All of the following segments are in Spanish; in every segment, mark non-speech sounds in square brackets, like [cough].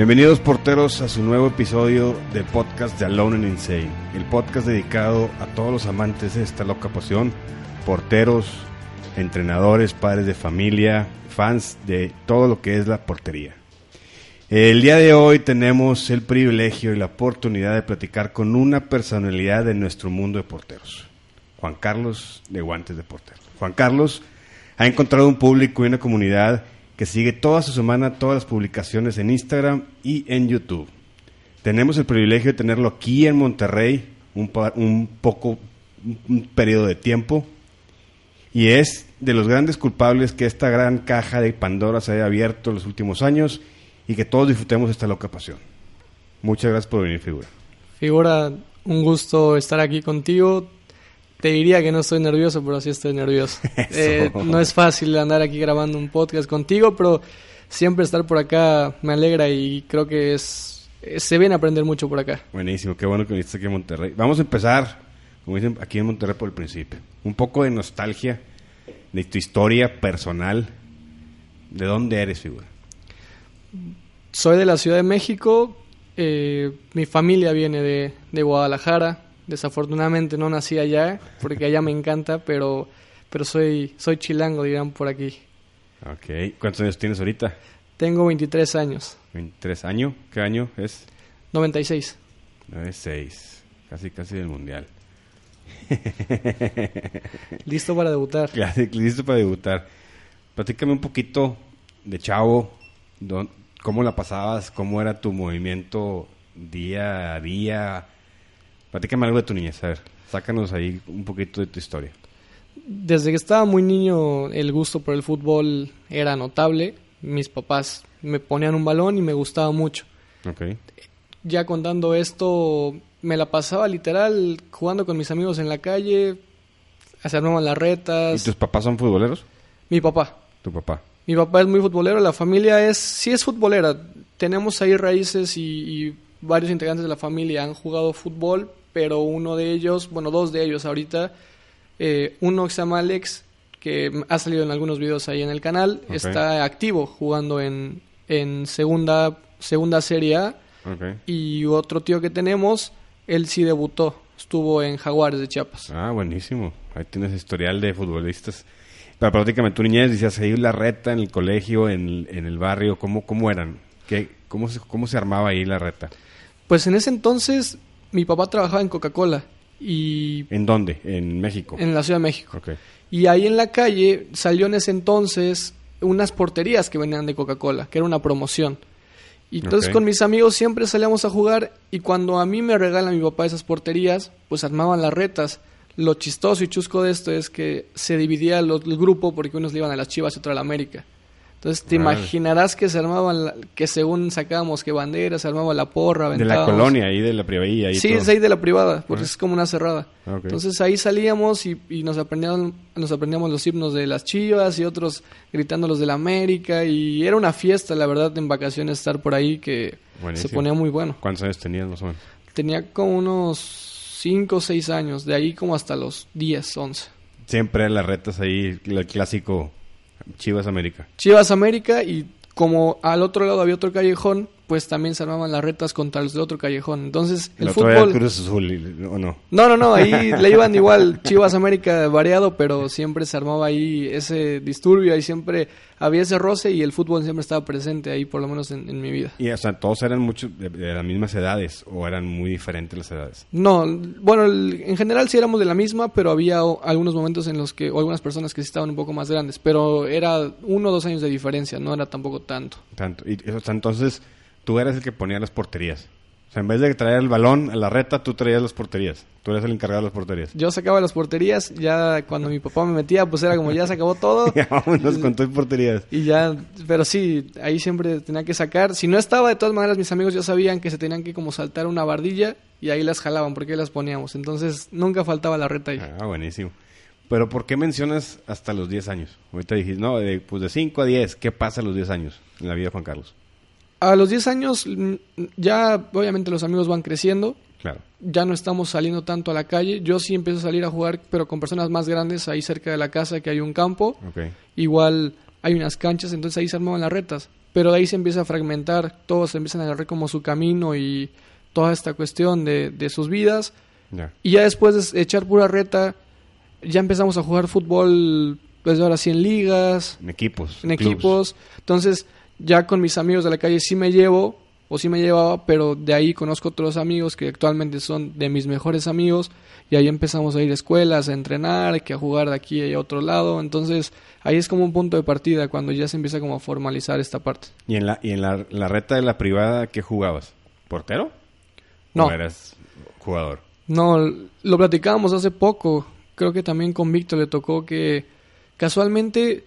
Bienvenidos porteros a su nuevo episodio del podcast de Alone and Insane, el podcast dedicado a todos los amantes de esta loca pasión, porteros, entrenadores, padres de familia, fans de todo lo que es la portería. El día de hoy tenemos el privilegio y la oportunidad de platicar con una personalidad de nuestro mundo de porteros, Juan Carlos de Guantes de Portero. Juan Carlos ha encontrado un público y una comunidad que sigue toda su semana todas las publicaciones en Instagram y en YouTube. Tenemos el privilegio de tenerlo aquí en Monterrey un, un poco, un periodo de tiempo, y es de los grandes culpables que esta gran caja de Pandora se haya abierto en los últimos años y que todos disfrutemos esta loca pasión. Muchas gracias por venir, figura. Figura, un gusto estar aquí contigo. Te diría que no estoy nervioso, pero sí estoy nervioso. [laughs] Eh, no es fácil andar aquí grabando un podcast contigo, pero siempre estar por acá me alegra y creo que es se viene a aprender mucho por acá. Buenísimo, qué bueno que viniste aquí en Monterrey. Vamos a empezar, como dicen aquí en Monterrey por el principio. Un poco de nostalgia de tu historia personal. ¿De dónde eres, figura? Soy de la Ciudad de México. Eh, mi familia viene de, de Guadalajara. Desafortunadamente no nací allá, porque allá me encanta, pero, pero soy, soy chilango, dirán por aquí. Ok. ¿Cuántos años tienes ahorita? Tengo 23 años. ¿23 años? ¿Qué año es? 96. 96. Casi, casi del mundial. [laughs] listo para debutar. Listo para debutar. Platícame un poquito de Chavo, cómo la pasabas, cómo era tu movimiento día a día, Platícame algo de tu niñez, a ver, sácanos ahí un poquito de tu historia. Desde que estaba muy niño el gusto por el fútbol era notable. Mis papás me ponían un balón y me gustaba mucho. Okay. Ya contando esto, me la pasaba literal jugando con mis amigos en la calle, hacernos las retas. ¿Y tus papás son futboleros? Mi papá. ¿Tu papá? Mi papá es muy futbolero, la familia es, sí es futbolera. Tenemos ahí raíces y, y varios integrantes de la familia han jugado fútbol, pero uno de ellos, bueno, dos de ellos ahorita, eh, uno que se llama Alex, que ha salido en algunos videos ahí en el canal, está activo jugando en, en segunda, segunda Serie A. Y otro tío que tenemos, él sí debutó, estuvo en Jaguares de Chiapas. Ah, buenísimo. Ahí tienes historial de futbolistas. Pero prácticamente tu niñez, decías ahí la reta en el colegio, en, en el barrio, ¿cómo, cómo eran? ¿Qué, cómo, se, ¿Cómo se armaba ahí la reta? Pues en ese entonces mi papá trabajaba en Coca-Cola y... ¿En dónde? ¿En México? En la Ciudad de México. Y ahí en la calle salió en ese entonces unas porterías que venían de Coca-Cola, que era una promoción. Y entonces con mis amigos siempre salíamos a jugar y cuando a mí me regala mi papá esas porterías, pues armaban las retas. Lo chistoso y chusco de esto es que se dividía el, el grupo porque unos le iban a las Chivas y otros a la América. Entonces te imaginarás que se armaban, que según sacábamos que banderas, se armaba la porra, De la colonia, ahí de la privada. Sí, es ahí de la privada, porque es como una cerrada. Entonces ahí salíamos y, nos, aprendíamos, nos aprendíamos los himnos de las chivas y otros gritando los de la América. Y era una fiesta, la verdad, en vacaciones estar por ahí que se ponía muy bueno. ¿Cuántos años tenías más o menos? Tenía como unos 5 o 6 años, de ahí como hasta los 10, 11. Siempre las retas ahí, el clásico Chivas América. Chivas América y como al otro lado había otro callejón, pues también se armaban las retas contra los de otro callejón. Entonces, el, fútbol. Cruz Azul, ¿o no? No, no, no, ahí [laughs] le iban igual Chivas América variado, pero siempre se armaba ahí ese disturbio, ahí siempre había ese roce y el fútbol siempre estaba presente ahí, por lo menos en, mi vida. Y, o sea, todos eran muchos de, las mismas edades o eran muy diferentes las edades. No, bueno, en general sí éramos de la misma, pero había algunos momentos en los que, o algunas personas que sí estaban un poco más grandes, pero era uno o dos años de diferencia, no era tampoco tanto. Tanto. Y o sea, entonces tú eres el que ponía las porterías. O sea, en vez de traer el balón a la reta, tú traías las porterías. Tú eres el encargado de las porterías. Yo sacaba las porterías, ya cuando mi papá me metía, pues era como ya se acabó todo. [laughs] ya vámonos con tus porterías. Y ya, pero sí, ahí siempre tenía que sacar. Si no estaba, de todas maneras, mis amigos ya sabían que se tenían que como saltar una bardilla y ahí las jalaban porque ahí las poníamos. Entonces, nunca faltaba la reta ahí. Ah, buenísimo. Pero ¿por qué mencionas hasta los 10 años? Ahorita dijiste, no, pues de 5 a 10, ¿qué pasa a los 10 años en la vida de Juan Carlos? A los 10 años mm, ya obviamente los amigos van creciendo. Claro. Ya no estamos saliendo tanto a la calle. Yo sí empiezo a salir a jugar, pero con personas más grandes ahí cerca de la casa que hay un campo. Igual hay unas canchas, entonces ahí se armaban las retas. pero ahí se empieza a fragmentar, todos empiezan a agarrar como su camino y toda esta cuestión de, de sus vidas. Ya. Y ya después de echar pura reta, ya empezamos a jugar fútbol, pues ahora sí en ligas, En equipos. en clubs. equipos. Entonces, ya con mis amigos de la calle sí me llevo, o sí me llevaba, pero de ahí conozco otros amigos que actualmente son de mis mejores amigos. Y ahí empezamos a ir a escuelas, a entrenar, que a jugar de aquí y a otro lado. Entonces, ahí es como un punto de partida cuando ya se empieza como a formalizar esta parte. ¿Y en la, y en la, la reta de la privada qué jugabas? ¿Portero? No. ¿O eras jugador? No, lo platicábamos hace poco. Creo que también con Víctor le tocó que casualmente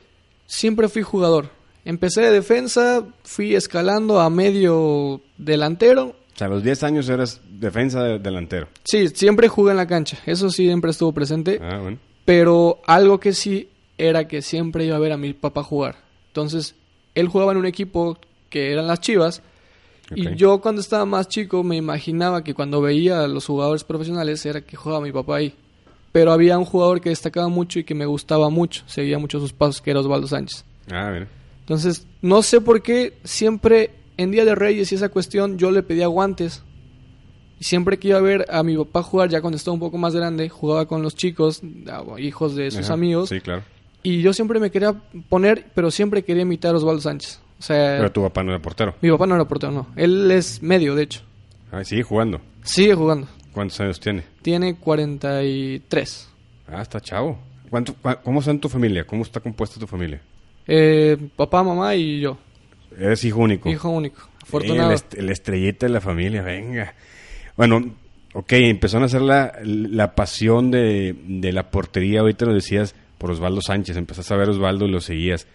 siempre fui jugador. Empecé de defensa, fui escalando a medio delantero. O sea, a los 10 años eras defensa de- delantero. Sí, siempre jugué en la cancha. Eso sí, siempre estuvo presente. Ah, bueno. Pero algo que sí era que siempre iba a ver a mi papá jugar. Entonces, él jugaba en un equipo que eran las Chivas. Y yo cuando estaba más chico me imaginaba que cuando veía a los jugadores profesionales era que jugaba mi papá ahí. Pero había un jugador que destacaba mucho y que me gustaba mucho, seguía mucho sus pasos, que era Osvaldo Sánchez. Ah, mira. Entonces, no sé por qué siempre en Día de Reyes y esa cuestión yo le pedía guantes. Y siempre que iba a ver a mi papá jugar, ya cuando estaba un poco más grande, jugaba con los chicos, ah, hijos de sus Ajá. amigos. Sí, claro. Y yo siempre me quería poner, pero siempre quería imitar a Osvaldo Sánchez. O sea, Pero tu papá no era portero. mi papá no era portero, no. Él es medio, de hecho. Ah, sigue jugando. Sigue jugando. ¿Cuántos años tiene? Tiene 43. Ah, está chavo. ¿Cuánto, ¿Cómo está en tu familia? ¿Cómo está compuesta tu familia? Eh, papá, mamá y yo. Eres hijo único. Hijo único. Afortunado. El, est- el estrellita de la familia, venga. Bueno, ok, empezó a nacer la, la pasión de, de la portería, ahorita lo decías, por Osvaldo Sánchez. Empezaste a ver a Osvaldo y lo seguías.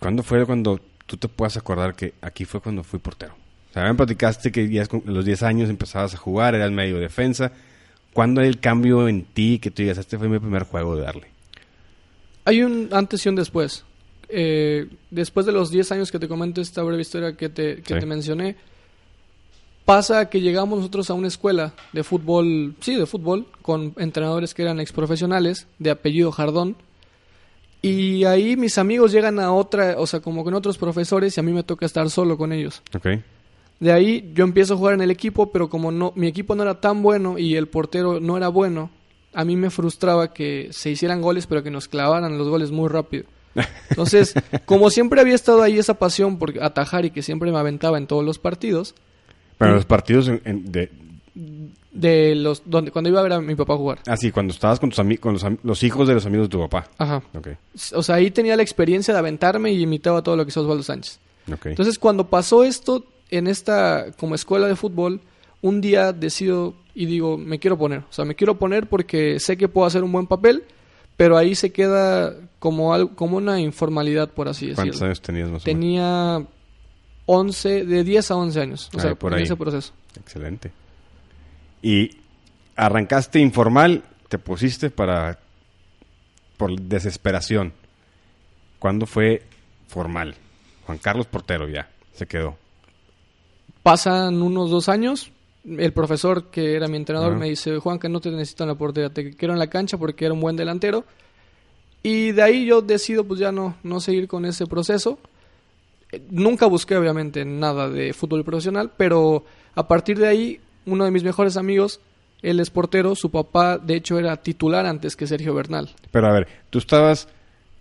¿Cuándo fue cuando tú te puedas acordar que aquí fue cuando fui portero? O sea, me platicaste que ya a los 10 años empezabas a jugar, eras medio defensa. ¿Cuándo hay el cambio en ti que tú digas, este fue mi primer juego de darle? Hay un antes y un después. Eh, después de los 10 años que te comento esta breve historia que te, que Sí. te mencioné, pasa que llegamos nosotros a una escuela de fútbol, sí, de fútbol, con entrenadores que eran exprofesionales, de apellido Jardón. Y ahí mis amigos llegan a otra, o sea, como con otros profesores y a mí me toca estar solo con ellos. De ahí yo empiezo a jugar en el equipo, pero como no, mi equipo no era tan bueno y el portero no era bueno, a mí me frustraba que se hicieran goles, pero que nos clavaran los goles muy rápido. Entonces, como siempre había estado ahí esa pasión por atajar y que siempre me aventaba en todos los partidos, Pero Mm. los partidos en- en- de... de los donde cuando iba a ver a mi papá jugar. Ah, sí, cuando estabas con, tus con los, hijos de los amigos de tu papá. Ajá. Ok, O sea, ahí tenía la experiencia de aventarme y imitaba todo lo que hizo Osvaldo Sánchez. Entonces, cuando pasó esto en esta como escuela de fútbol, un día decido y digo, me quiero poner. O sea, me quiero poner porque sé que puedo hacer un buen papel, pero ahí se queda como algo, como una informalidad, por así ¿Cuántos decirlo. años tenías más o menos? Tenía 11, de 10 a 11 años. O Ah, sea, por en ahí. ese proceso. Excelente. Y arrancaste informal, te pusiste para por desesperación. ¿Cuándo fue formal? Juan Carlos Portero ya se quedó. Pasan unos dos años. El profesor que era mi entrenador me dice, Juan, que no te necesito en la portería, te quiero en la cancha porque era un buen delantero. Y de ahí yo decido pues ya no, no seguir con ese proceso. Eh, Nunca busqué obviamente nada de fútbol profesional, pero a partir de ahí uno de mis mejores amigos, él es portero, su papá de hecho era titular antes que Sergio Bernal. Pero a ver, tú estabas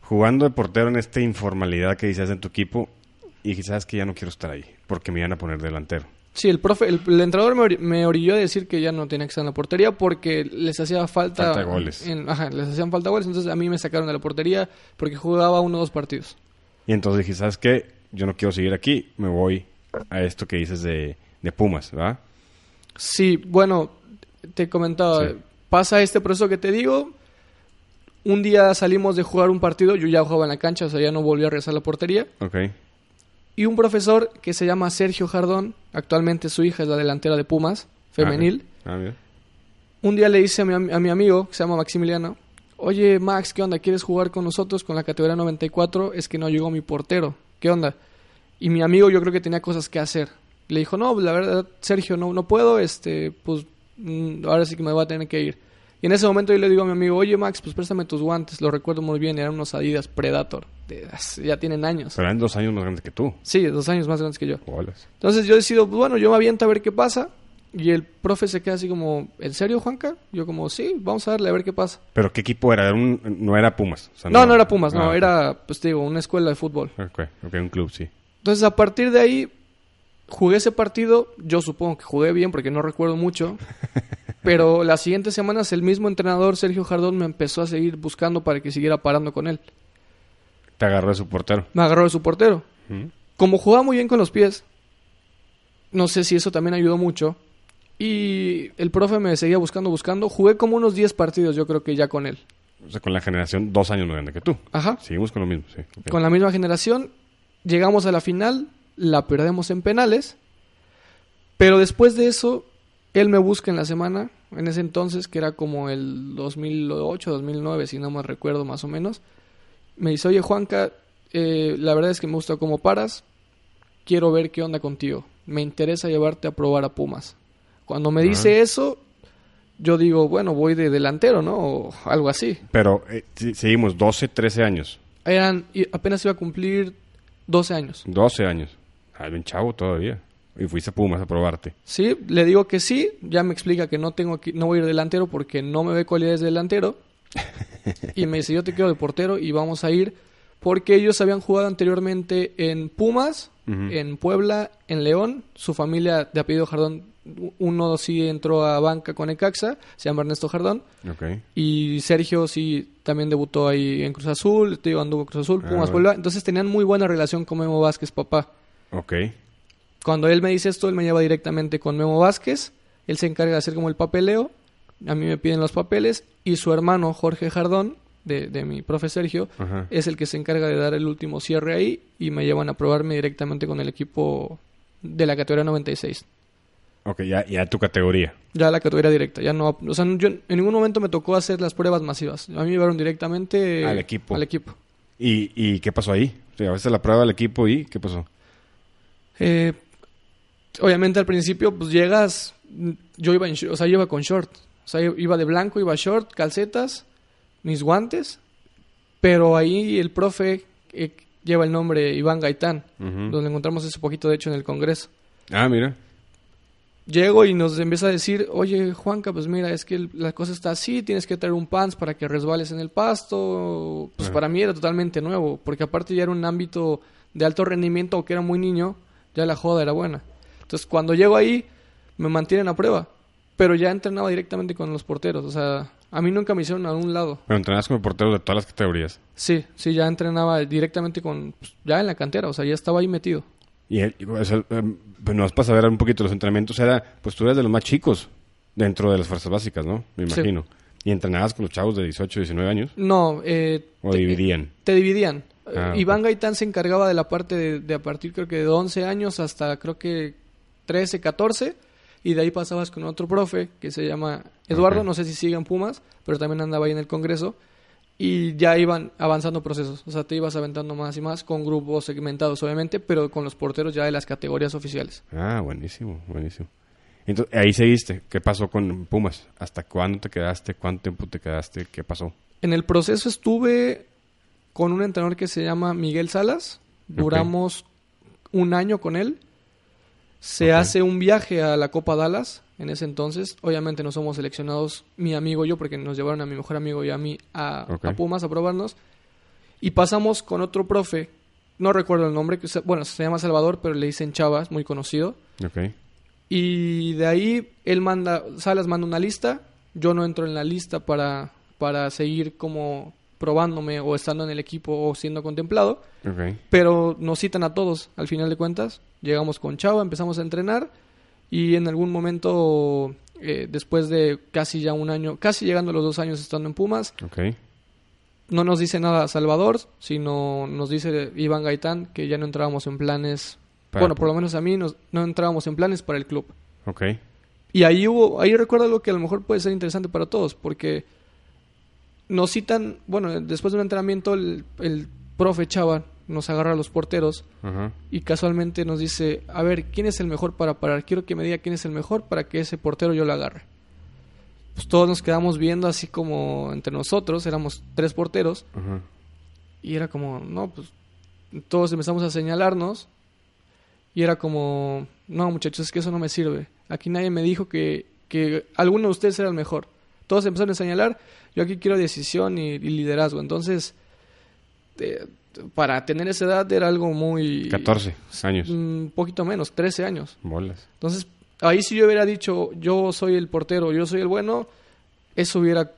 jugando de portero en esta informalidad que dices en tu equipo y quizás que ya no quiero estar ahí porque me iban a poner delantero. Sí, el profe, el, el entrenador me, ori- me orilló a decir que ya no tenía que estar en la portería porque les hacía falta, Falta goles. en- ajá, les hacían falta goles, entonces a mí me sacaron de la portería porque jugaba uno o dos partidos. Y entonces dije, ¿sabes qué? Yo no quiero seguir aquí, me voy a esto que dices de, de Pumas, ¿verdad? Sí, bueno, te comentaba, Sí. pasa este proceso que te digo. Un día salimos de jugar un partido, yo ya jugaba en la cancha, o sea, ya no volví a regresar a la portería. Ok. Y un profesor que se llama Sergio Jardón, actualmente su hija es la delantera de Pumas, femenil. Ah, mira. Un día le dice a mi, a mi amigo, que se llama Maximiliano, oye Max, ¿qué onda? ¿Quieres jugar con nosotros con la categoría 94? Es que no llegó mi portero. ¿Qué onda? Y mi amigo yo creo que tenía cosas que hacer. Le dijo, no, la verdad, Sergio, no, no puedo, este, pues mm, ahora sí que me voy a tener que ir. Y en ese momento yo le digo a mi amigo, oye Max, pues préstame tus guantes. Lo recuerdo muy bien, eran unos Adidas Predator. de- ya tienen años. Pero eran dos años más grandes que tú. Sí, dos años más grandes que yo. Entonces yo decido, pues, bueno, yo me aviento a ver qué pasa. Y el profe se queda así como, ¿en serio, Juanca? Yo como, sí, vamos a darle a ver qué pasa. ¿Pero qué equipo era? Era un- no era Pumas. o sea, No, no era Pumas, no, Ah, era, pues te digo, una escuela de fútbol. Ok, ok, un club, sí. Entonces a partir de ahí jugué ese partido, yo supongo que jugué bien porque no recuerdo mucho, [laughs] pero las siguientes semanas el mismo entrenador Sergio Jardón me empezó a seguir buscando para que siguiera parando con él. Te agarró de su portero. Me agarró de su portero. Como jugaba muy bien con los pies, no sé si eso también ayudó mucho. Y el profe me seguía buscando, buscando. Jugué como unos 10 partidos, yo creo que ya con él. O sea, con la generación dos años más grande que tú. Ajá. Seguimos con lo mismo, sí. Con la misma generación, llegamos a la final, la perdemos en penales. Pero después de eso, él me busca en la semana, en ese entonces, que era como el 2008, 2009, si no me recuerdo más o menos. Me dice, oye Juanca, eh, la verdad es que me gusta cómo paras, quiero ver qué onda contigo. Me interesa llevarte a probar a Pumas. Cuando me dice eso, yo digo, bueno, voy de delantero, ¿no? O algo así. Pero eh, seguimos 12, 13 años. Eran, apenas iba a cumplir 12 años. 12 años. Ah, bien chavo todavía. Y fuiste a Pumas a probarte. Sí, le digo que sí, ya me explica que no tengo que, no voy a ir delantero porque no me ve cualidades de delantero. [laughs] y me dice, yo te quiero de portero y vamos a ir porque ellos habían jugado anteriormente en Pumas, en Puebla, en León. Su familia de apellido Jardón, uno sí entró a banca con Ecaxa, se llama Ernesto Jardón. Ok. Y Sergio sí también debutó ahí en Cruz Azul, te digo, anduvo Cruz Azul, Ah, Pumas, bueno. Puebla. Entonces tenían muy buena relación con Memo Vázquez, papá. Ok. Cuando él me dice esto, él me lleva directamente con Memo Vázquez. Él se encarga de hacer como el papeleo. A mí me piden los papeles. Y su hermano, Jorge Jardón, de, de mi profe Sergio, Ajá. es el que se encarga de dar el último cierre ahí. Y me llevan a probarme directamente con el equipo de la categoría 96. Ok, ya, ya tu categoría. Ya la categoría directa. Ya no, o sea, yo en ningún momento me tocó hacer las pruebas masivas. A mí me llevaron directamente Al equipo. Al equipo. ¿Y, y qué pasó ahí? O sea, a veces la prueba del equipo y ¿qué pasó? Eh, obviamente al principio, pues llegas, yo iba en, o sea, yo iba con short, o sea, iba de blanco, iba short, calcetas, mis guantes, pero ahí el profe eh, lleva el nombre Iván Gaitán, donde encontramos ese poquito de hecho en el Congreso. Ah, mira. Llego y nos empieza a decir, oye Juanca, pues mira, es que el- la cosa está así, tienes que traer un pants para que resbales en el pasto. Pues Ajá. para mí era totalmente nuevo, porque aparte ya era un ámbito de alto rendimiento, aunque era muy niño, ya la joda era buena. Entonces cuando llego ahí, me mantienen a prueba, pero ya entrenaba directamente con los porteros, o sea, a mí nunca me hicieron a un lado. Pero entrenabas como portero de todas las categorías. Sí, sí, ya entrenaba directamente con, pues, ya en la cantera, o sea, ya estaba ahí metido. Y, o sea, em, pues nos vas a ver un poquito los entrenamientos. Era, pues tú eras de los más chicos dentro de las fuerzas básicas, ¿no? Me Sí. imagino. Y entrenabas con los chavos de 18, 19 años. No, eh, O te- dividían. Te dividían. Ah, Iván. Gaitán se encargaba de la parte de, de a partir creo que de 11 años hasta creo que 13, 14 y de ahí pasabas con otro profe que se llama Eduardo, no sé si sigue en Pumas, pero también andaba ahí en el Congreso y ya iban avanzando procesos, o sea, te ibas aventando más y más con grupos segmentados obviamente, pero con los porteros ya de las categorías oficiales. Ah, buenísimo, buenísimo. Entonces, ahí seguiste. ¿Qué pasó con Pumas? ¿Hasta cuándo te quedaste? ¿Cuánto tiempo te quedaste? ¿Qué pasó? En el proceso estuve con un entrenador que se llama Miguel Salas. Duramos un año con él. Se hace un viaje a la Copa Dallas en ese entonces. Obviamente no somos seleccionados, mi amigo y yo, porque nos llevaron a mi mejor amigo y a mí a, a Pumas a probarnos. Y pasamos con otro profe, no recuerdo el nombre, que se- bueno, se llama Salvador, pero le dicen Chavas, muy conocido. Y de ahí él manda, Salas manda una lista, yo no entro en la lista para, para seguir como probándome o estando en el equipo o siendo contemplado, pero nos citan a todos al final de cuentas, llegamos con Chava, empezamos a entrenar y en algún momento, eh, después de casi ya un año, casi llegando a los dos años estando en Pumas, no nos dice nada Salvador, sino nos dice Iván Gaitán que ya no entrábamos en planes, Para bueno, por lo menos a mí nos- no entrábamos en planes para el club. Y ahí hubo, ahí recuerdo algo que a lo mejor puede ser interesante para todos, porque nos citan, bueno, después de un entrenamiento el, el profe Chava nos agarra a los porteros y casualmente nos dice, a ver, ¿quién es el mejor para parar? Quiero que me diga quién es el mejor para que ese portero yo lo agarre. pues todos nos quedamos viendo así como entre nosotros, éramos tres porteros, y era como, no, pues todos empezamos a señalarnos, y era como, no muchachos, es que eso no me sirve. Aquí nadie me dijo que, que alguno de ustedes era el mejor. Todos empezaron a señalar, yo aquí quiero decisión y, y liderazgo. Entonces, eh, para tener esa edad era algo muy... 14 años. Un poquito menos, 13 años. Bolas. Entonces, ahí si yo hubiera dicho, yo soy el portero, yo soy el bueno, eso hubiera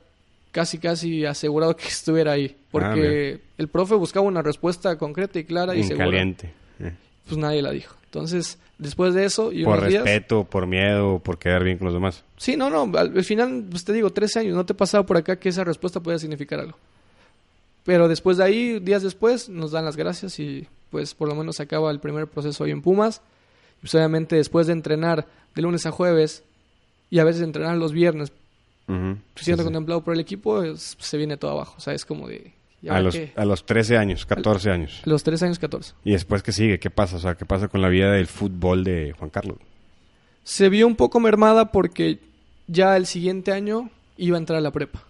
casi, casi asegurado que [laughs] estuviera ahí. Ah, Porque el profe buscaba una respuesta concreta y clara y segura. caliente. Eh. Pues nadie la dijo. Entonces, después de eso y Por unos días... respeto, por miedo, por quedar bien con los demás. Sí, no, no, al, al final, pues te digo, 13 años, no te pasaba por acá que esa respuesta podía significar algo. Pero después de ahí, días después, nos dan las gracias y pues por lo menos acaba el primer proceso ahí en Pumas. Pues obviamente después de entrenar de lunes a jueves y a veces entrenar los viernes, siendo Sí, sí. contemplado por el equipo, es- se viene todo abajo. O sea, es como de... ¿y A los, a los 13 años, 14 años. A los 3 años 14. ¿Y después qué sigue? ¿Qué pasa? O sea, ¿qué pasa con la vida del fútbol de Juan Carlos? Se vio un poco mermada porque ya el siguiente año iba a entrar a la prepa.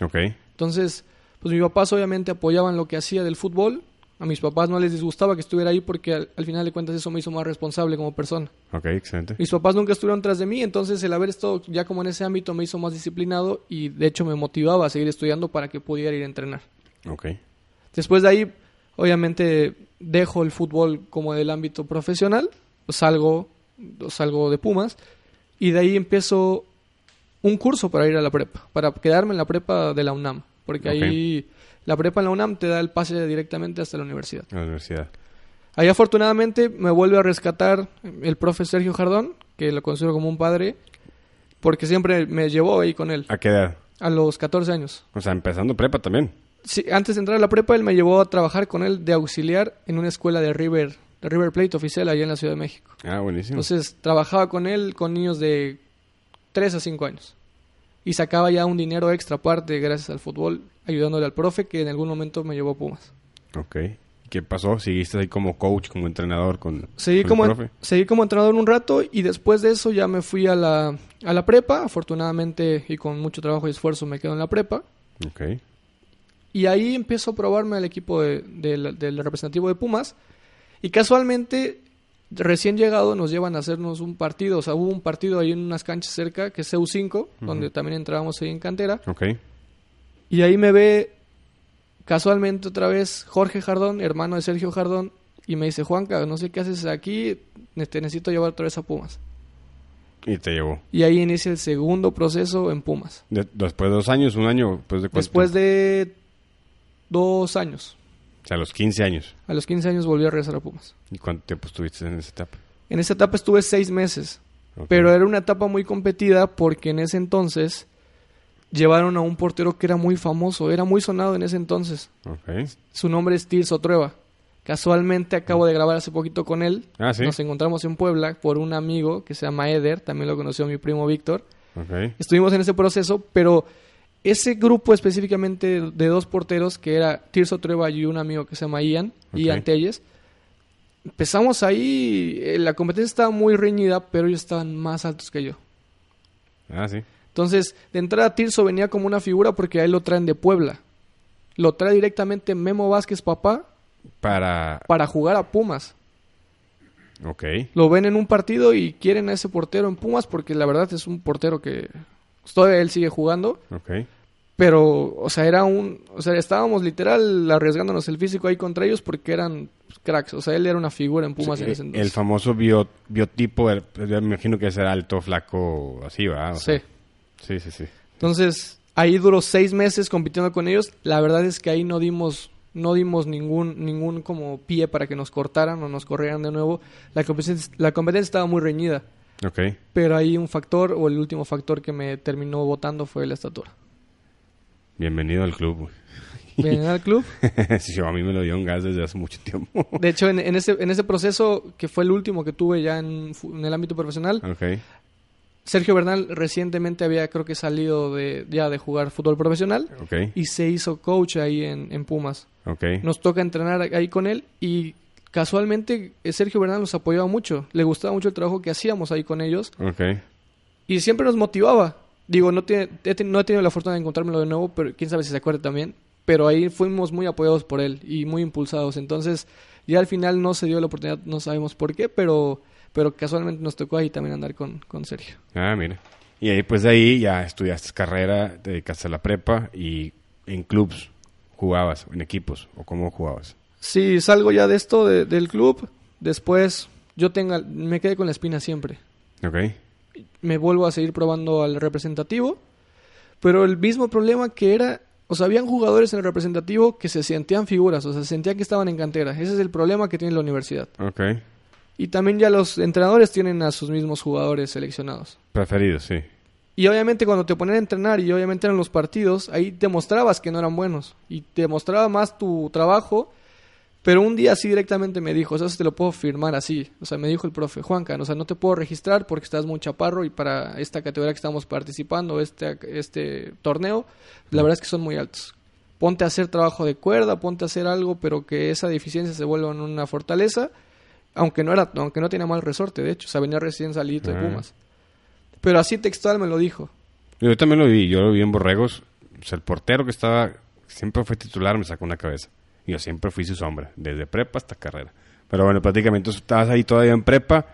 Ok. Entonces, pues mis papás obviamente apoyaban lo que hacía del fútbol. A mis papás no les disgustaba que estuviera ahí porque al, al final de cuentas eso me hizo más responsable como persona. Ok, excelente. Mis papás nunca estuvieron tras de mí, entonces el haber estado ya como en ese ámbito me hizo más disciplinado y de hecho me motivaba a seguir estudiando para que pudiera ir a entrenar. Ok. Después de ahí, obviamente dejo el fútbol como del ámbito profesional, salgo, salgo de Pumas y de ahí empiezo un curso para ir a la prepa, para quedarme en la prepa de la UNAM, porque ahí la prepa en la UNAM te da el pase directamente hasta la universidad. La universidad. Ahí afortunadamente me vuelve a rescatar el profe Sergio Jardón, que lo considero como un padre, porque siempre me llevó ahí con él, ¿A qué edad? a los 14 años. O sea, empezando prepa también. Sí, antes de entrar a la prepa, él me llevó a trabajar con él de auxiliar en una escuela de River, de River Plate oficial allá en la Ciudad de México. Ah, buenísimo. Entonces, trabajaba con él con niños de 3 a 5 años. Y sacaba ya un dinero extra aparte gracias al fútbol, ayudándole al profe que en algún momento me llevó a Pumas. Ok. ¿Qué pasó? ¿Seguiste ahí como coach, como entrenador con, Seguí con como, el profe? seguí como entrenador un rato y después de eso ya me fui a la, a la prepa. Afortunadamente y con mucho trabajo y esfuerzo me quedo en la prepa. Ok. Y ahí empiezo a probarme al equipo de- del- del representativo de Pumas. Y casualmente, recién llegado, nos llevan a hacernos un partido. O sea, hubo un partido ahí en unas canchas cerca, que es CU5, donde también entrábamos ahí en cantera. Ok. Y ahí me ve casualmente otra vez Jorge Jardón, hermano de Sergio Jardón. Y me dice, Juanca, no sé qué haces aquí, te necesito llevar otra vez a Pumas. Y te llevó. Y ahí inicia el segundo proceso en Pumas. De- después de dos años, un año, después de cuánto Después de dos años. O sea, a los 15 años. A los 15 años volví a regresar a Pumas. ¿Y cuánto tiempo estuviste en esa etapa? En esa etapa estuve seis meses, pero era una etapa muy competida porque en ese entonces llevaron a un portero que era muy famoso, era muy sonado en ese entonces. Su nombre es Tirso Trueba. Casualmente acabo de grabar hace poquito con él. Ah, ¿sí? Nos encontramos en Puebla por un amigo que se llama Eder, también lo conoció mi primo Víctor. Estuvimos en ese proceso, pero ese grupo específicamente de dos porteros, que era Tirso Trueba y un amigo que se llama Ian, Ok. Ian Telles, empezamos ahí, eh, la competencia estaba muy reñida, pero ellos estaban más altos que yo. Ah, sí. Entonces, de entrada Tirso venía como una figura porque a él lo traen de Puebla. Lo trae directamente Memo Vázquez, papá, Para... para jugar a Pumas. Ok. Lo ven en un partido y quieren a ese portero en Pumas porque la verdad es un portero que todavía él sigue jugando. Ok. Pero, o sea, era un... O sea, estábamos literal arriesgándonos el físico ahí contra ellos porque eran cracks. O sea, él era una figura en Pumas Sí, en ese el entonces. famoso bio- biotipo, el- yo me imagino que ser alto, flaco, así, ¿va? O Sí. sea, sí, sí, sí. Entonces, ahí duró seis meses compitiendo con ellos. La verdad es que ahí no dimos... No dimos ningún, ningún como pie para que nos cortaran o nos corrieran de nuevo. La competencia, la competencia estaba muy reñida. Ok. Pero ahí un factor, o el último factor que me terminó votando fue la estatura. Bienvenido al club. Ven al club. [laughs] sí, a mí me lo dio un gas desde hace mucho tiempo. De hecho, en, en ese, en ese proceso, que fue el último que tuve ya en, el ámbito profesional. Sergio Bernal recientemente había, creo que salido de, ya de jugar fútbol profesional y se hizo coach ahí en, en Pumas. Ok. Nos toca entrenar ahí con él y casualmente eh, Sergio Bernal nos apoyaba mucho. Le gustaba mucho el trabajo que hacíamos ahí con ellos y siempre nos motivaba. Digo, no, tiene, no he tenido la fortuna de encontrármelo de nuevo, pero quién sabe si se acuerda también. Pero ahí fuimos muy apoyados por él y muy impulsados. Entonces, ya al final no se dio la oportunidad, no sabemos por qué, pero, pero casualmente nos tocó ahí también andar con, con Sergio. Ah, mira. Y ahí, pues de ahí ya estudiaste carrera, te dedicaste a la prepa y en clubs jugabas, en equipos, o cómo jugabas. Si salgo ya de esto, de- del club, después yo tenga, me quedé con la espina siempre. Ok. Me vuelvo a seguir probando al representativo, pero el mismo problema que era, o sea, habían jugadores en el representativo que se sentían figuras, o sea, se sentían que estaban en cantera. Ese es el problema que tiene la universidad. Ok. Y también ya los entrenadores tienen a sus mismos jugadores seleccionados. Preferido, sí. Y obviamente cuando te ponían a entrenar y obviamente eran los partidos, ahí demostrabas que no eran buenos y te demostraba más tu trabajo. Pero un día así directamente me dijo, o sea, te lo puedo firmar así. O sea, me dijo el profe, Juanca, o sea, no te puedo registrar porque estás muy chaparro y para esta categoría que estamos participando, este, este torneo, la verdad es que son muy altos. Ponte a hacer trabajo de cuerda, ponte a hacer algo, pero que esa deficiencia se vuelva en una fortaleza, aunque no era, aunque no tenía mal resorte, de hecho, o sea, venía recién salido de Ah. Pumas. Pero así textual me lo dijo. Yo también lo vi, yo lo vi en Borregos. O sea, el portero que estaba, siempre fue titular, me sacó una cabeza. Y Yo siempre fui su sombra, desde prepa hasta carrera. Pero bueno, prácticamente estabas ahí todavía en prepa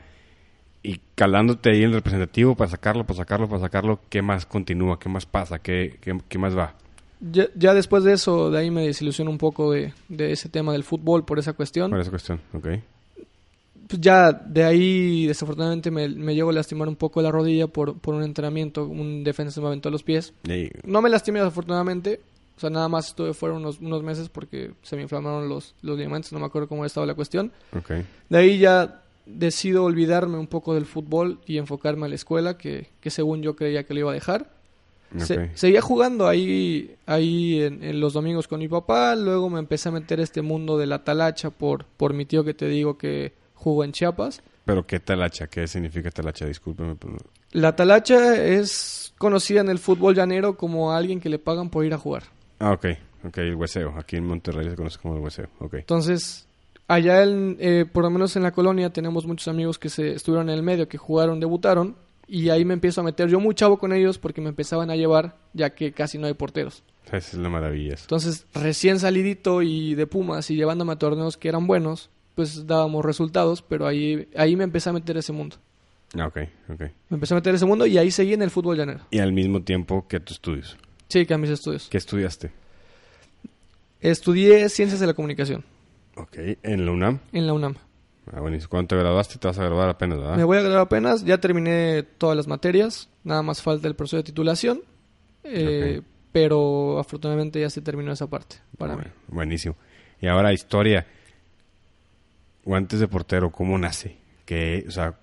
y calándote ahí en el representativo para sacarlo, para sacarlo, para sacarlo. ¿Qué más continúa? ¿Qué más pasa? ¿Qué, qué, qué más va? Ya, ya después de eso, de ahí me desilusiono un poco de, de ese tema del fútbol por esa cuestión. Por esa cuestión, ok. Pues ya de ahí, desafortunadamente, me, me llego a lastimar un poco la rodilla por, por un entrenamiento. Un defensa me aventó a los pies. No me lastimé, desafortunadamente. O sea, nada más estuve fuera unos, unos meses porque se me inflamaron los, los ligamentos. No me acuerdo cómo estaba la cuestión. De ahí ya decido olvidarme un poco del fútbol y enfocarme a la escuela, que, que según yo creía que lo iba a dejar. Se- seguía jugando ahí, ahí en, en los domingos con mi papá. Luego me empecé a meter este mundo de la talacha por, por mi tío que te digo que jugó en Chiapas. Pero ¿qué talacha? ¿Qué significa talacha? Discúlpeme. pero- La talacha es conocida en el fútbol llanero como alguien que le pagan por ir a jugar. Ah, ok. Ok, el hueseo. Aquí en Monterrey se conoce como el hueseo. Ok. Entonces, allá, en, eh, por lo menos en la colonia, tenemos muchos amigos que se estuvieron en el medio, que jugaron, debutaron. Y ahí me empiezo a meter yo muy chavo con ellos porque me empezaban a llevar, ya que casi no hay porteros. Esa es la maravilla. eso. Entonces, recién salidito y de Pumas y llevándome a torneos que eran buenos, pues dábamos resultados, pero ahí, ahí me empecé a meter ese mundo. Ah, ok, ok. Me empecé a meter ese mundo y ahí seguí en el fútbol llanero. Y al mismo tiempo que tus estudios. Sí, que a mis estudios. ¿Qué estudiaste? Estudié Ciencias de la Comunicación Ok, en la UNAM. en la UNAM. Ah, buenísimo. ¿Cuándo te graduaste? Te vas a graduar apenas, ¿verdad? Me voy a graduar apenas, ya terminé todas las materias, nada más falta el proceso de titulación, eh, pero afortunadamente ya se terminó esa parte para mí. Buenísimo. Y ahora, historia. Guantes de portero, ¿cómo nace? ¿Qué, o sea,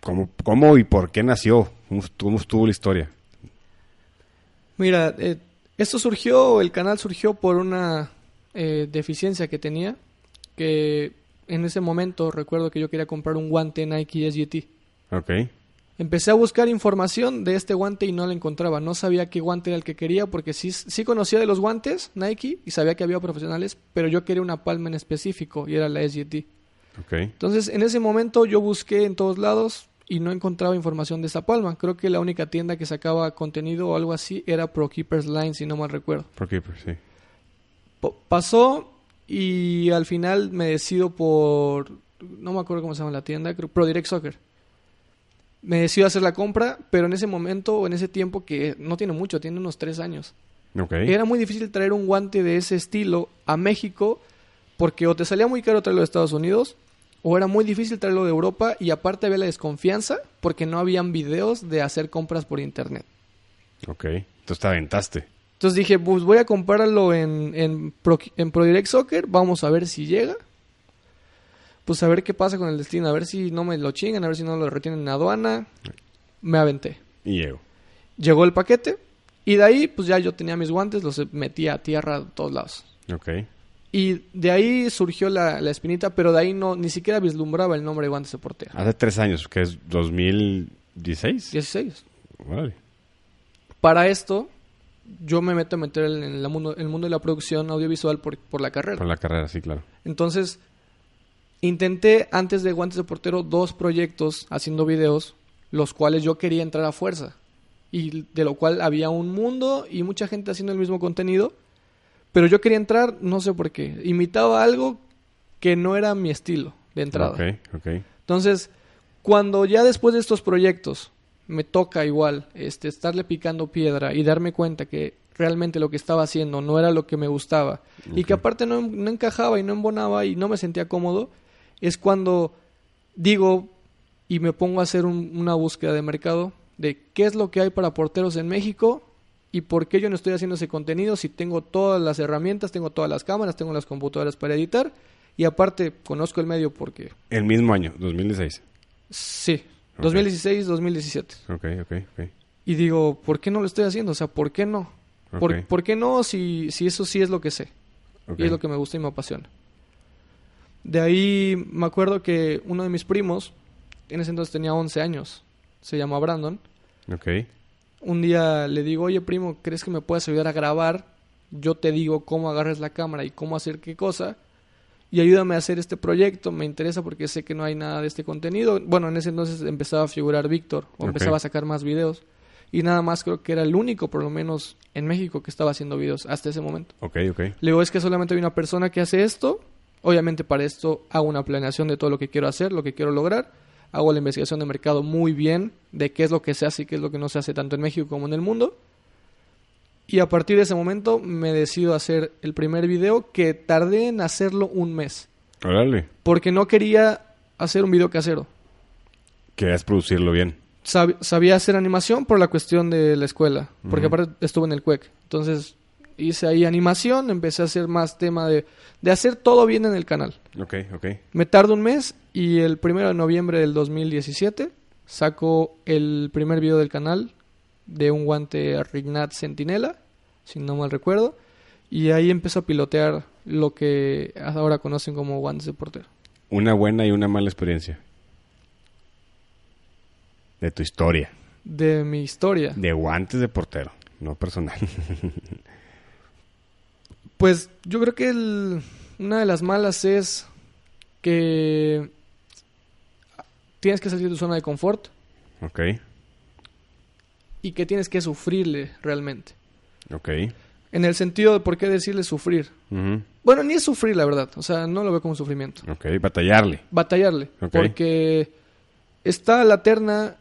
cómo, cómo y por qué nació? ¿Cómo, est- cómo estuvo la historia? Mira, eh, esto surgió, el canal surgió por una eh, deficiencia que tenía, que en ese momento recuerdo que yo quería comprar un guante Nike SGT. Ok. Empecé a buscar información de este guante y no la encontraba. No sabía qué guante era el que quería porque sí, sí conocía de los guantes Nike y sabía que había profesionales, pero yo quería una palma en específico y era la SGT. Ok. Entonces, en ese momento yo busqué en todos lados y no encontraba información de esa palma. Creo que la única tienda que sacaba contenido o algo así era Pro Keepers Line, si no mal recuerdo. Pro Keeper, sí. Pasó y al final me decido por... No me acuerdo cómo se llama la tienda, creo Pro Direct Soccer. Me decido hacer la compra, pero en ese momento o en ese tiempo que no tiene mucho, tiene unos tres años. Era muy difícil traer un guante de ese estilo a México porque o te salía muy caro traerlo de Estados Unidos o era muy difícil traerlo de Europa y aparte había la desconfianza porque no habían videos de hacer compras por internet. Ok. Entonces te aventaste. Entonces dije, pues voy a comprarlo en, en, Pro, en Pro Direct Soccer, vamos a ver si llega. Pues a ver qué pasa con el destino, a ver si no me lo chingan, a ver si no lo retienen en aduana. Me aventé. Y llego. Llegó el paquete y de ahí pues ya yo tenía mis guantes, los metí a tierra a todos lados. Ok. Y de ahí surgió la, la espinita, pero de ahí no ni siquiera vislumbraba el nombre de guantes de portero. Hace tres años, que es 2016. 16. Vale. Para esto, yo me meto a meter en el mundo, el mundo de la producción audiovisual por, por la carrera. Por la carrera, sí, claro. Entonces, intenté antes de Guantes de Portero dos proyectos haciendo videos, los cuales yo quería entrar a fuerza. y de lo cual había un mundo y mucha gente haciendo el mismo contenido, pero yo quería entrar, no sé por qué, imitaba algo que no era mi estilo de entrada. Ok, ok. Entonces, cuando ya después de estos proyectos me toca igual este estarle picando piedra y darme cuenta que realmente lo que estaba haciendo no era lo que me gustaba y que aparte no, no encajaba y no embonaba y no me sentía cómodo, es cuando digo y me pongo a hacer un- una búsqueda de mercado de qué es lo que hay para porteros en México y por qué yo no estoy haciendo ese contenido si tengo todas las herramientas, tengo todas las cámaras, tengo las computadoras para editar y aparte conozco el medio porque El mismo año, 2016. sí, Ok. 2016, 2017. Ok, ok, ok. Y digo, ¿por qué no lo estoy haciendo? O sea, ¿por qué no? ¿Por, por qué no si, si eso sí es lo que sé? Y es lo que me gusta y me apasiona. De ahí me acuerdo que uno de mis primos, en ese entonces tenía 11 años, se llama Brandon. Ok. Un día le digo, oye primo, ¿crees que me puedes ayudar a grabar? Yo te digo cómo agarres la cámara y cómo hacer qué cosa. Y ayúdame a hacer este proyecto, me interesa porque sé que no hay nada de este contenido. Bueno, en ese entonces empezaba a figurar Víctor, o empezaba a sacar más videos. Y nada más creo que era el único, por lo menos en México, que estaba haciendo videos hasta ese momento. Ok, ok. Le digo, es que solamente hay una persona que hace esto. Obviamente para esto hago una planeación de todo lo que quiero hacer, lo que quiero lograr. Hago la investigación de mercado muy bien de qué es lo que se hace y qué es lo que no se hace tanto en México como en el mundo. Y a partir de ese momento me decido a hacer el primer video que tardé en hacerlo un mes. Órale. Porque no quería hacer un video casero. Querías producirlo bien. Sab- sabía hacer animación por la cuestión de la escuela, porque aparte estuve en el CUEC. Entonces hice ahí animación, empecé a hacer más tema de, de hacer todo bien en el canal. Ok, ok. Me tardo un mes y el primero de noviembre del 2017 saco el primer video del canal de un guante Rignat Sentinela, si no mal recuerdo, y ahí empiezo a pilotear lo que ahora conocen como guantes de portero. Una buena y una mala experiencia. De tu historia. De mi historia. De guantes de portero, no personal. [laughs] Pues yo creo que el- una de las malas es que tienes que salir de tu zona de confort ok, y que tienes que sufrirle realmente. ok. En el sentido de por qué decirle sufrir. Bueno, ni es sufrir, la verdad. O sea, no lo veo como sufrimiento. Ok, batallarle. Batallarle. Porque está la terna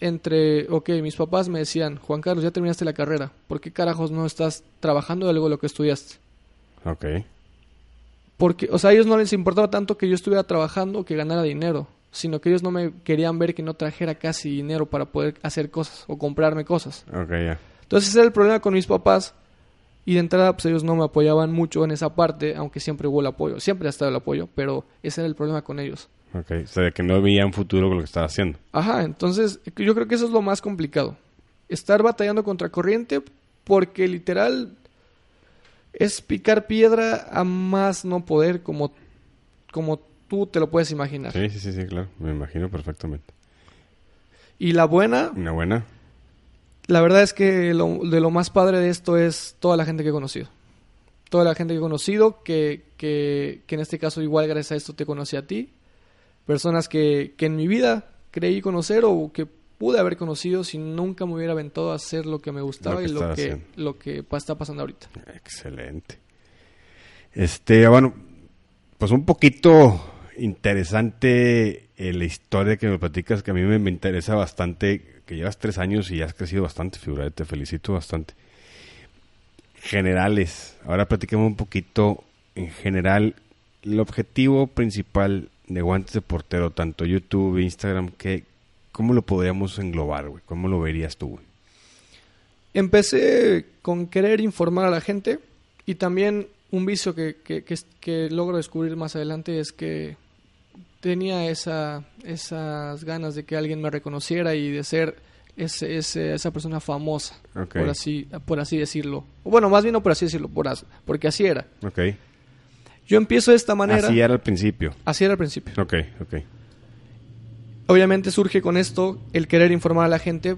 entre, ok, mis papás me decían, Juan Carlos, ya terminaste la carrera. ¿Por qué carajos no estás trabajando de algo de lo que estudiaste? Ok, Porque, o sea, a ellos no les importaba tanto que yo estuviera trabajando o que ganara dinero, sino que ellos no me querían ver que no trajera casi dinero para poder hacer cosas o comprarme cosas. ok, ya. Entonces ese era el problema con mis papás y de entrada pues ellos no me apoyaban mucho en esa parte, aunque siempre hubo el apoyo, siempre ha estado el apoyo, pero ese era el problema con ellos. Ok, o sea, de que no veía un futuro con lo que estaba haciendo. Ajá, entonces yo creo que eso es lo más complicado. Estar batallando contra corriente porque literal es picar piedra a más no poder como, como tú te lo puedes imaginar. Sí, sí, sí, sí, claro. Me imagino perfectamente. Y la buena, Una buena. la verdad es que lo, de lo más padre de esto es toda la gente que he conocido. Toda la gente que he conocido, que, que, que en este caso igual gracias a esto te conocí a ti. Personas que, que en mi vida creí conocer o que pude haber conocido si nunca me hubiera aventado a hacer lo que me gustaba Lo que y lo que, haciendo. lo que está pasando ahorita. Excelente. Este, bueno, pues un poquito interesante eh, la historia que me platicas, que a mí me, me interesa bastante, que llevas tres años y has crecido bastante, figura, te felicito bastante. Generales, ahora platicemos un poquito en general, el objetivo principal de Guantes de Portero, tanto YouTube, Instagram, que, ¿cómo lo podríamos englobar, güey? ¿Cómo lo verías tú, güey? Empecé con querer informar a la gente y también un vicio que, que, que, que logro descubrir más adelante es que tenía esa, esas ganas de que alguien me reconociera y de ser ese, ese- esa persona famosa, por, así, por así decirlo. Bueno, más bien no por así decirlo, por as- porque así era. Ok. Yo empiezo de esta manera. Así era al principio. Así era al principio. Ok, ok. Obviamente surge con esto el querer informar a la gente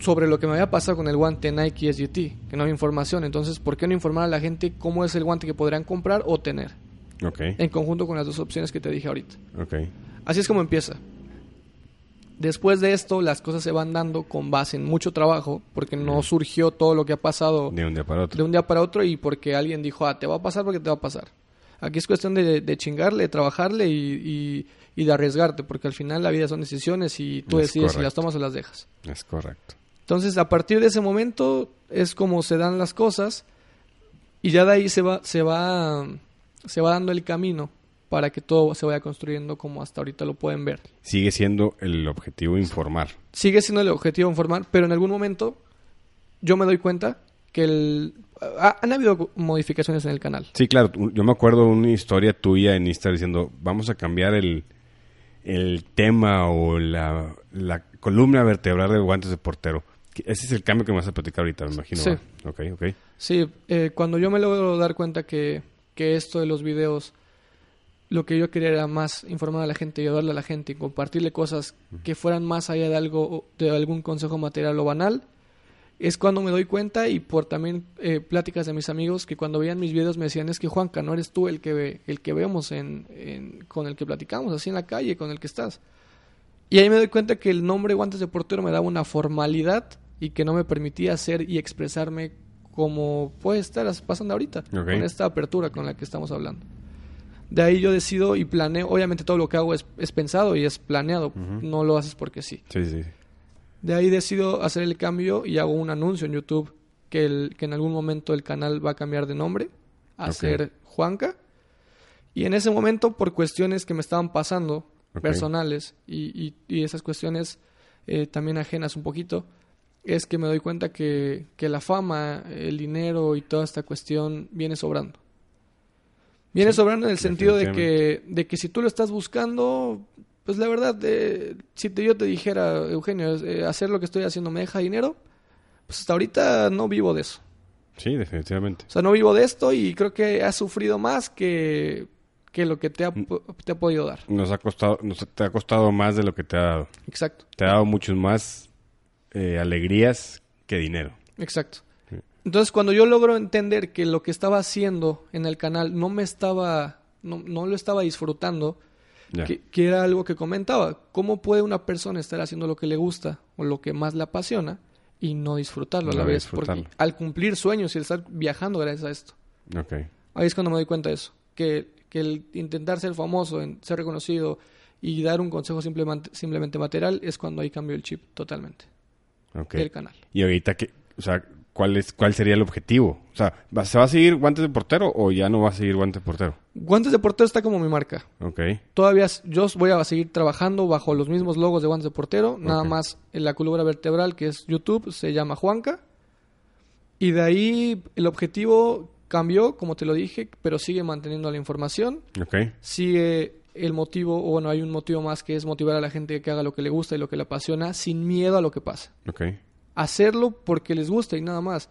sobre lo que me había pasado con el guante Nike SGT, que no había información. Entonces, ¿por qué no informar a la gente cómo es el guante que podrían comprar o tener? Ok, En conjunto con las dos opciones que te dije ahorita. ok. Así es como empieza. Después de esto, las cosas se van dando con base en mucho trabajo, porque no surgió todo lo que ha pasado De un día para otro. de un día para otro y porque alguien dijo, ah, te va a pasar porque te va a pasar. Aquí es cuestión de, de chingarle, de trabajarle y, y- y de arriesgarte, porque al final la vida son decisiones y tú Es decides si correcto. las tomas o las dejas. Es correcto. Entonces, a partir de ese momento es como se dan las cosas y ya de ahí se va, se va, se va dando el camino para que todo se vaya construyendo como hasta ahorita lo pueden ver. Sigue siendo el objetivo informar. Sigue siendo el objetivo informar, pero en algún momento yo me doy cuenta que el, ha- han habido modificaciones en el canal. Sí, claro. Yo me acuerdo una historia tuya en Instagram diciendo, vamos a cambiar el, el tema o la, la columna vertebral de guantes de portero. Ese es el cambio que me vas a platicar ahorita, me imagino. Sí. ¿va? Ok, ok. Sí, eh, cuando yo me logro dar cuenta que, que esto de los videos, lo que yo quería era más informar a la gente y ayudarle a la gente y compartirle cosas que fueran más allá de algo, de algún consejo material o banal, es cuando me doy cuenta y por también eh, pláticas de mis amigos que cuando veían mis videos me decían es que Juanca, no eres tú el que ve, el que vemos en, en- con el que platicamos así en la calle, con el que estás. Y ahí me doy cuenta que el nombre guantes de portero me daba una formalidad y que no me permitía hacer y expresarme como puede estar pasando ahorita, con esta apertura con la que estamos hablando. De ahí yo decido y planeo, obviamente todo lo que hago es, es pensado y es planeado, no lo haces porque sí. Sí, sí. De ahí decido hacer el cambio y hago un anuncio en YouTube que, el, que en algún momento el canal va a cambiar de nombre a ser Juanca. Y en ese momento, por cuestiones que me estaban pasando, personales, y, y- y esas cuestiones eh, también ajenas un poquito, es que me doy cuenta que, que la fama, el dinero y toda esta cuestión viene sobrando. Viene Sí, sobrando en el sentido de que, de que si tú lo estás buscando, pues la verdad, eh, si te, yo te dijera, Eugenio, eh, hacer lo que estoy haciendo me deja dinero, pues hasta ahorita no vivo de eso. Sí, definitivamente. O sea, no vivo de esto y creo que has sufrido más que, que lo que te ha, Mm. te ha podido dar. Nos ha costado, nos te ha costado más de lo que te ha dado. Exacto, Te ha dado muchos más eh, alegrías que dinero. exacto. Sí. Entonces, cuando yo logro entender que lo que estaba haciendo en el canal no me estaba, no, no lo estaba disfrutando, Que, que era algo que comentaba. ¿Cómo puede una persona estar haciendo lo que le gusta o lo que más le apasiona y no disfrutarlo a la vez? Porque al cumplir sueños y al estar viajando gracias a esto. Ahí es cuando me doy cuenta de eso. Que, que el intentar ser famoso, en ser reconocido y dar un consejo simplemente, simplemente material es cuando ahí cambio el chip totalmente Ok. del canal. Y ahorita, que, o sea, ¿cuál, es, ¿cuál sería el objetivo? O sea, ¿va- ¿se va a seguir guantes de portero o ya no va a seguir guantes de portero? Guantes de portero está como mi marca. Ok. Todavía yo voy a seguir trabajando bajo los mismos logos de guantes de portero, nada más en la columna vertebral que es YouTube se llama Juanca. Y de ahí el objetivo cambió, como te lo dije, pero sigue manteniendo la información. Ok. Sigue el motivo, o bueno, hay un motivo más que es motivar a la gente que haga lo que le gusta y lo que le apasiona sin miedo a lo que pasa. Ok. Hacerlo porque les gusta y nada más.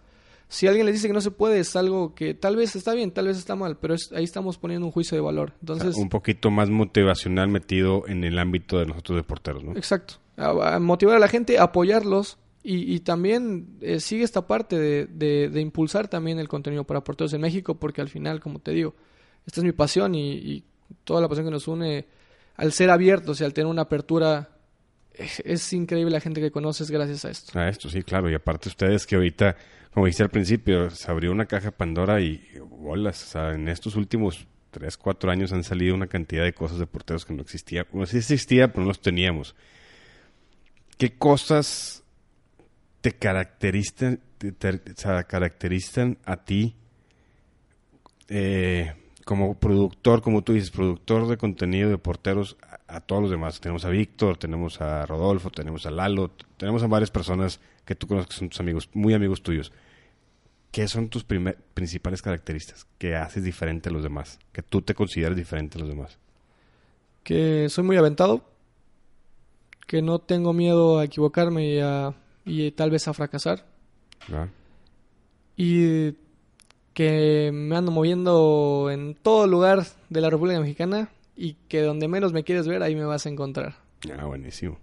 Si alguien les dice que no se puede, es algo que tal vez está bien, tal vez está mal, pero es- ahí estamos poniendo un juicio de valor. O sea, Entonces, un poquito más motivacional metido en el ámbito de nosotros de porteros, ¿no? Exacto. A, a motivar a la gente, apoyarlos y, y también eh, sigue esta parte de, de- de impulsar también el contenido para porteros en México porque al final, como te digo, esta es mi pasión y, y toda la pasión que nos une al ser abiertos y al tener una apertura. Es, increíble la gente que conoces gracias a esto. A esto, sí, claro. Y aparte ustedes que ahorita, como dijiste al principio, se abrió una caja Pandora y bolas. O sea, en estos últimos tres, cuatro años han salido una cantidad de cosas de porteros que no existía. Bueno, sí existía, pero no los teníamos. ¿Qué cosas te caracterizan, te, caracterizan a ti eh, como productor, como tú dices, productor de contenido de porteros a, a todos los demás? Tenemos a Víctor, tenemos a Rodolfo, tenemos a Lalo, tenemos a varias personas que tú conoces que son tus amigos, muy amigos tuyos. ¿Qué son tus primer- principales características que haces diferente a los demás? Que tú te consideras diferente a los demás. Que soy muy aventado, que no tengo miedo a equivocarme y, a, y tal vez a fracasar. ¿verdad? y que me ando moviendo en todo lugar de la República Mexicana y que donde menos me quieres ver ahí me vas a encontrar. Ah, buenísimo.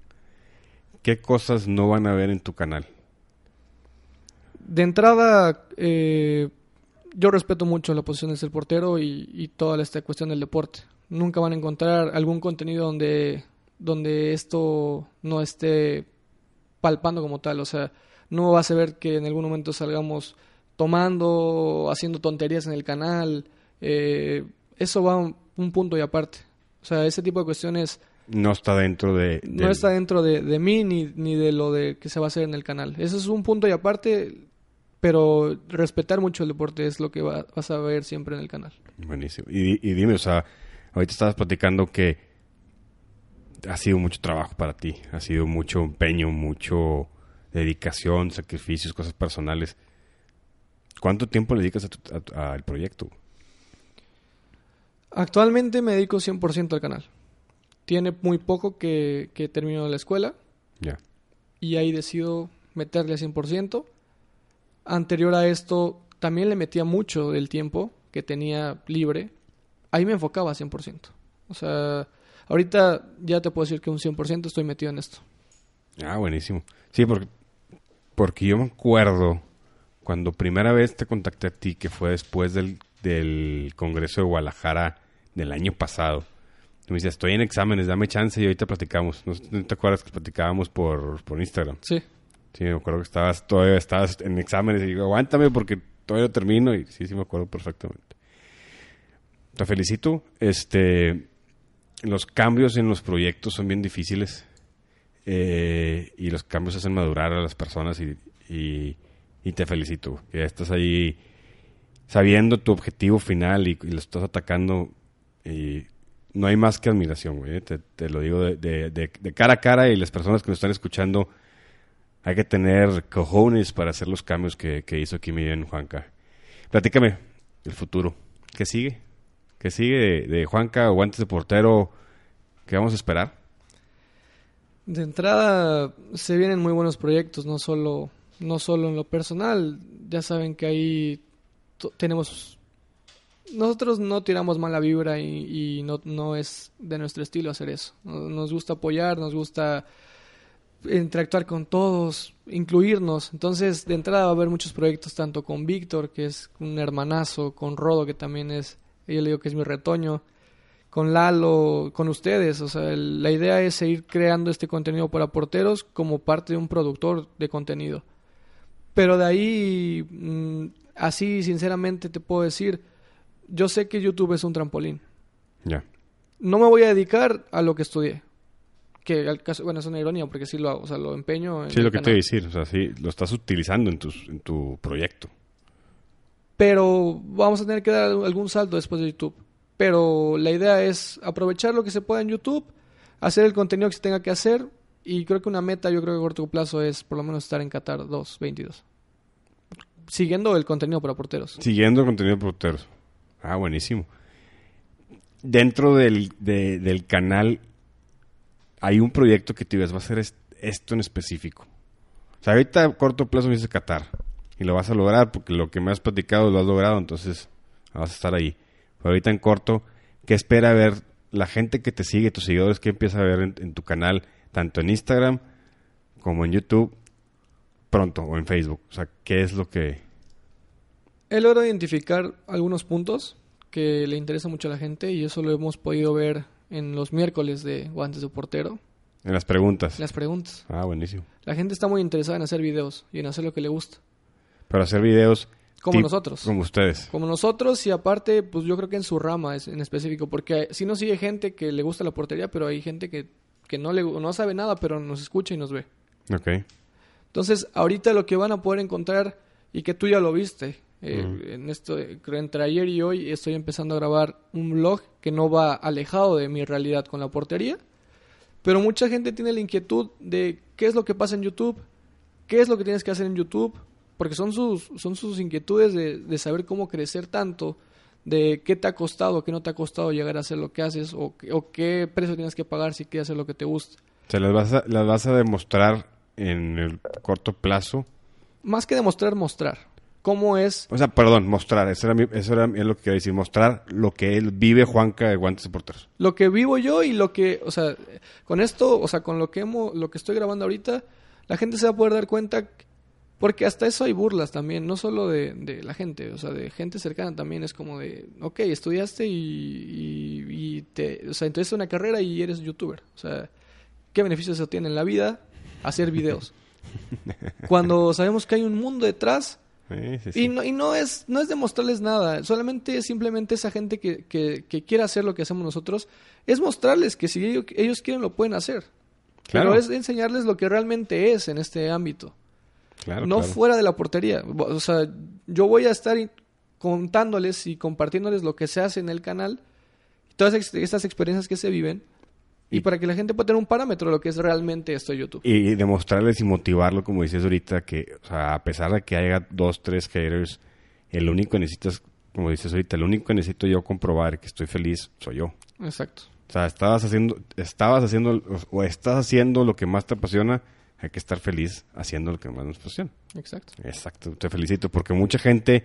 ¿Qué cosas no van a ver en tu canal? De entrada, eh, yo respeto mucho la posición de ser portero y, y toda esta cuestión del deporte. Nunca van a encontrar algún contenido donde donde esto no esté palpando como tal. O sea, no vas a ver que en algún momento salgamos tomando, haciendo tonterías en el canal. Eh, eso va un, un punto y aparte. O sea, ese tipo de cuestiones No está dentro de... no del- está dentro de, de mí ni, ni de lo de que se va a hacer en el canal. Eso es un punto y aparte, pero respetar mucho el deporte es lo que va- vas a ver siempre en el canal. Buenísimo. Y, y dime, o sea, ahorita estabas platicando que ha sido mucho trabajo para ti, ha sido mucho empeño, mucho dedicación, sacrificios, cosas personales. ¿Cuánto tiempo le dedicas al proyecto? Actualmente me dedico 100% al canal. Tiene muy poco que, que termino la escuela Ya. y ahí decido meterle 100%. Anterior a esto también le metía mucho del tiempo que tenía libre. Ahí me enfocaba 100%. O sea, ahorita ya te puedo decir que un 100% estoy metido en esto. Ah, buenísimo. Sí, porque, porque yo me acuerdo cuando primera vez te contacté a ti, que fue después del, del Congreso de Guadalajara del año pasado. Tú me decías, estoy en exámenes, dame chance y ahorita platicamos. ¿No, no te acuerdas que platicábamos por, por Instagram? Sí. Sí, me acuerdo que estabas todavía estabas en exámenes y digo, aguántame porque todavía no termino. Y sí, sí me acuerdo perfectamente. Te felicito. Este, los cambios en los proyectos son bien difíciles. eh, y los cambios hacen madurar a las personas y, y- y te felicito. Que estás ahí sabiendo tu objetivo final y, lo estás atacando. Y no hay más que admiración, güey. eh, Te, te lo digo de, de- cara a cara y las personas que nos están escuchando hay que tener cojones para hacer los cambios que, que hizo aquí mi bien Juanca. Platícame el futuro. ¿Qué sigue? ¿Qué sigue de, Juanca o guantes de portero? ¿Qué vamos a esperar? De entrada se vienen muy buenos proyectos, no solo, no solo en lo personal. Ya saben que ahí tenemos... Nosotros no tiramos mala vibra y, no, no es de nuestro estilo hacer eso. No- Nos gusta apoyar, nos gusta interactuar con todos, incluirnos. Entonces, de entrada va a haber muchos proyectos, tanto con Víctor, que es un hermanazo, con Rodo, que también es, yo le digo que es mi retoño, con Lalo, con ustedes. O sea, la idea es seguir creando este contenido para porteros como parte de un productor de contenido. Pero de ahí, mm, así sinceramente te puedo decir, yo sé que YouTube es un trampolín. Ya. No me voy a dedicar a lo que estudié. Que al caso, bueno, es una ironía porque sí lo hago, o sea, lo empeño. en Sí, lo que te iba a decir. O sea, sí, lo estás utilizando en, tus, en tu proyecto. Pero vamos a tener que dar algún salto después de YouTube. Pero la idea es aprovechar lo que se pueda en YouTube, hacer el contenido que se tenga que hacer. Y creo que una meta, yo creo que a corto plazo es por lo menos estar en Qatar 2022. Siguiendo el contenido para porteros. Siguiendo el contenido de porteros. Ah, buenísimo. Dentro del, de- del canal hay un proyecto que te digas, va a ser est- esto en específico. O sea, ahorita a corto plazo me dices Qatar. Y lo vas a lograr porque lo que me has platicado lo has logrado, entonces vas a estar ahí. Pero ahorita en corto, ¿qué espera ver la gente que te sigue, tus seguidores, qué empieza a ver en, en tu canal, tanto en Instagram como en YouTube, pronto, o en Facebook? O sea, ¿qué es lo que... He logrado identificar algunos puntos que le interesa mucho a la gente y eso lo hemos podido ver en los miércoles de Guantes de Portero, En las preguntas. las preguntas. Ah, buenísimo. La gente está muy interesada en hacer videos y en hacer lo que le gusta. Pero hacer videos... Como tip- nosotros. Como ustedes. Como nosotros y aparte, pues yo creo que en su rama es en específico, porque si nos sigue gente que le gusta la portería, pero hay gente que, que no, le, no sabe nada, pero nos escucha y nos ve. Ok. Entonces, ahorita lo que van a poder encontrar, y que tú ya lo viste, eh, en esto, entre ayer y hoy estoy empezando a grabar un vlog que no va alejado de mi realidad con la portería, pero mucha gente tiene la inquietud de qué es lo que pasa en YouTube, qué es lo que tienes que hacer en YouTube, porque son sus, son sus inquietudes de, de saber cómo crecer tanto, de qué te ha costado, qué no te ha costado llegar a hacer lo que haces, o, qué- o qué precio tienes que pagar si quieres hacer lo que te gusta. O sea, las vas a, las vas a demostrar en el corto plazo. Más que demostrar, mostrar. ¿Cómo es O sea, perdón, mostrar. Eso era, mi- eso era lo que quería decir. Mostrar lo que él vive Juanca de Guantes de Porteros. lo que vivo yo y lo que, o sea, con esto, o sea, con lo que hemos, lo que estoy grabando ahorita, la gente se va a poder dar cuenta, porque hasta eso hay burlas también, no solo de, de la gente, o sea, de gente cercana también es como de, ok, estudiaste y, y, y te, o sea, entonces una carrera y eres youtuber, o sea, ¿qué beneficios se obtiene en la vida? Hacer videos. [laughs] Cuando sabemos que hay un mundo detrás Sí, sí, sí. y no, y no es no es demostrarles nada, solamente es simplemente esa gente que, que, que quiere hacer lo que hacemos nosotros, es mostrarles que si ellos, ellos quieren lo pueden hacer. Claro. Pero es enseñarles lo que realmente es en este ámbito, Claro, no claro. fuera de la portería. O sea, yo voy a estar contándoles y compartiéndoles lo que se hace en el canal, todas ex- estas experiencias que se viven, y, Y- para que la gente pueda tener un parámetro de lo que es realmente esto de YouTube. Y demostrarles y motivarlo, como dices ahorita, que, o sea, a pesar de que haya dos, tres haters, el único que necesitas, como dices ahorita, el único que necesito yo comprobar que estoy feliz soy yo. Exacto. O sea, estabas haciendo, estabas haciendo, o estás haciendo lo que más te apasiona, hay que estar feliz haciendo lo que más nos apasiona. Exacto. Exacto, te felicito, porque mucha gente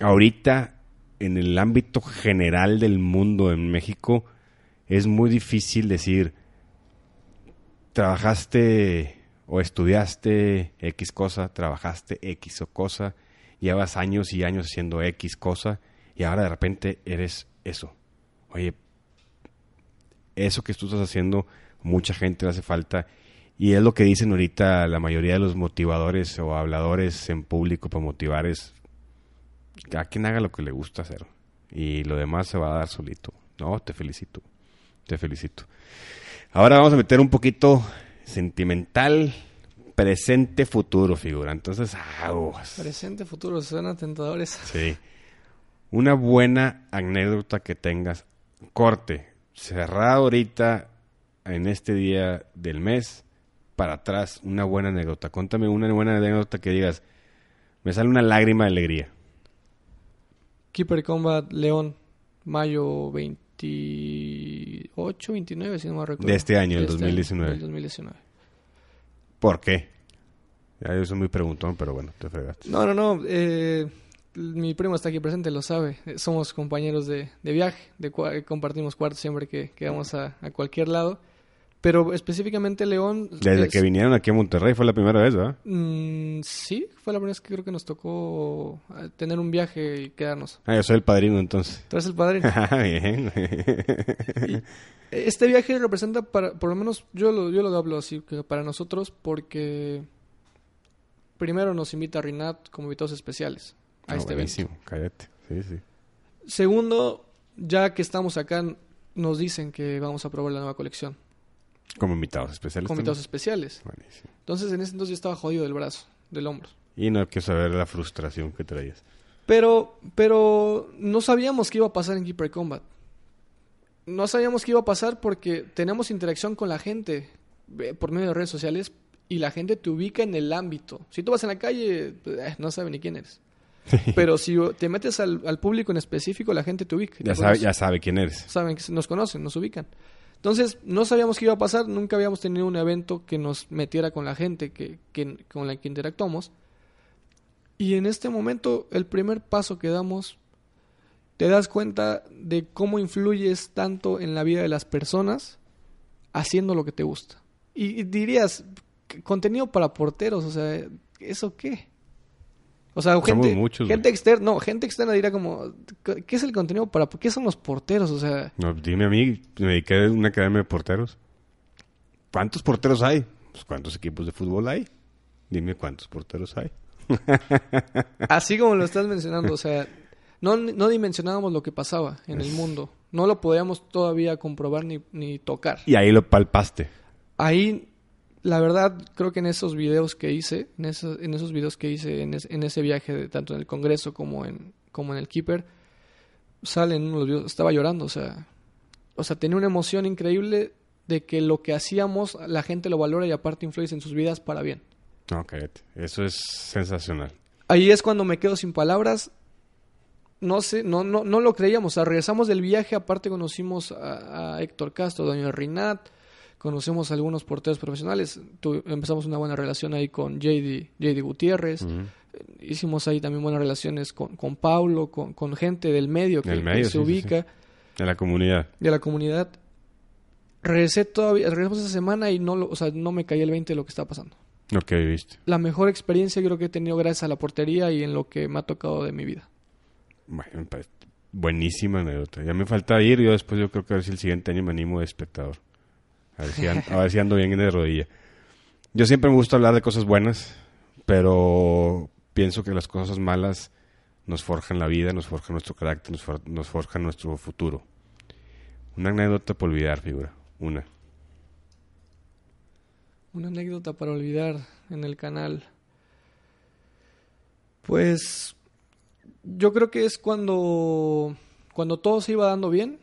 ahorita en el ámbito general del mundo en México es muy difícil decir trabajaste o estudiaste X cosa, trabajaste X o cosa, llevas años y años haciendo X cosa y ahora de repente eres eso. Oye, eso que tú estás haciendo, mucha gente le hace falta. Y es lo que dicen ahorita la mayoría de los motivadores o habladores en público para motivar es a quien haga lo que le gusta hacer. Y lo demás se va a dar solito. No, te felicito. Te felicito. Ahora vamos a meter un poquito sentimental, presente, futuro, figura. Entonces, aguas. Presente, futuro, suenan tentadores. Sí. Una buena anécdota que tengas. Corte. Cerrado ahorita en este día del mes. Para atrás, una buena anécdota. Cuéntame una buena anécdota que digas. Me sale una lágrima de alegría. Keeper Combat León, mayo 28, 29, si no me recuerdo. De este año, el De 2019. del 2019. ¿Por qué? Ya yo soy muy preguntón, pero bueno, te fregaste. No, no, no. eh, mi primo está aquí presente, lo sabe. Eh, Somos compañeros de, de viaje, de eh, compartimos cuartos siempre que, que vamos a, a cualquier lado. Pero específicamente León... Desde es- que vinieron aquí a Monterrey fue la primera vez, ¿verdad? Mm, sí, fue la primera vez que creo que nos tocó eh, tener un viaje y quedarnos. Ah, yo soy el padrino entonces. Tras el padrino. [laughs] Bien. Este viaje representa para, por lo menos yo lo, yo lo hablo así, que para nosotros, porque primero nos invita Rinat como invitados especiales a Ah, este evento. buenísimo, cállate. Sí, sí. Segundo, ya que estamos acá, nos dicen que vamos a probar la nueva colección Como invitados especiales. con invitados especiales. Buenísimo. Entonces, en ese entonces yo estaba jodido del brazo, del hombro. Y no quiero saber la frustración que traías. Pero, pero no sabíamos qué iba a pasar en Keeper Combat. No sabíamos qué iba a pasar porque tenemos interacción con la gente eh, por medio de redes sociales y la gente te ubica en el ámbito. Si tú vas en la calle, eh, no sabe ni quién eres. [laughs] Pero si te metes al, al público en específico, la gente te ubica. Ya sabe, ya sabe quién eres. Saben que nos conocen, nos ubican. Entonces, no sabíamos qué iba a pasar, nunca habíamos tenido un evento que nos metiera con la gente que, con la que interactuamos. Y en este momento, el primer paso que damos, te das cuenta de cómo influyes tanto en la vida de las personas haciendo lo que te gusta. Y, y dirías, "C- contenido para porteros, o sea, ¿eso qué? O sea, Somos gente, muchos, gente externa, no, gente externa dirá como, ¿qué es el contenido para, qué son los porteros? O sea, No, dime a mí, me dediqué a una academia de porteros. ¿Cuántos porteros hay? Pues, ¿Cuántos equipos de fútbol hay? Dime cuántos porteros hay. [laughs] Así como lo estás mencionando, o sea, no, no dimensionábamos lo que pasaba en el mundo. No lo podíamos todavía comprobar ni, ni tocar. Y ahí lo palpaste. Ahí, la verdad, creo que en esos videos que hice, en, esos, en esos videos que hice en, es- en ese viaje, de- tanto en el Congreso como en, como en el Keeper, salen unos videos, estaba llorando, o sea, o sea, tenía una emoción increíble de que lo que hacíamos, la gente lo valora y aparte influye en sus vidas para bien. Cállate. Eso es sensacional. Ahí es cuando me quedo sin palabras. No sé, no, no, no lo creíamos. O sea, regresamos del viaje, aparte conocimos a, a Héctor Castro, Doña Rinat, conocemos a algunos porteros profesionales. Tu- empezamos una buena relación ahí con JD, JD Gutiérrez. Ujú. Hicimos ahí también buenas relaciones con, con Paulo, con, con gente del medio que, se sí, sí, ubica, De la comunidad. de la comunidad. Regresé todavía, regresamos esa semana y no, lo, o sea, no me caía el 20 de lo que está pasando. Lo que viviste. La mejor experiencia creo que he tenido gracias a la portería y en lo que me ha tocado de mi vida. Bueno, buenísima anécdota. Ya me falta ir. Yo después yo creo que a ver si el siguiente año me animo de espectador. A ver, si ando, bien de rodilla. Yo siempre me gusta hablar de cosas buenas, pero pienso que las cosas malas nos forjan la vida, nos forjan nuestro carácter, nos, nos forjan nuestro futuro. Una anécdota por olvidar, figura. Una. Una anécdota para olvidar en el canal. Pues yo creo que es cuando cuando todo se iba dando bien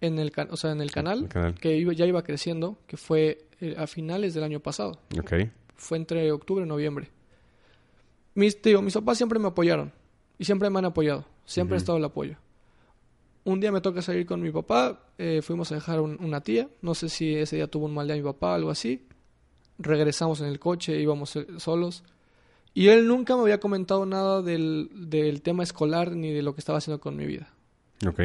en el can- o sea, en el canal, el canal. que iba- ya iba creciendo, que fue eh, a finales del año pasado. Ok. Fue entre octubre y noviembre. Mis, digo, mis papás siempre me apoyaron y siempre me han apoyado. Siempre ha Ujú. estado el apoyo. Un día me toca salir con mi papá, eh, fuimos a dejar un- una tía, no sé si ese día tuvo un mal día mi papá, algo así. Regresamos en el coche, íbamos eh, solos. Y él nunca me había comentado nada del, del tema escolar ni de lo que estaba haciendo con mi vida. Ok.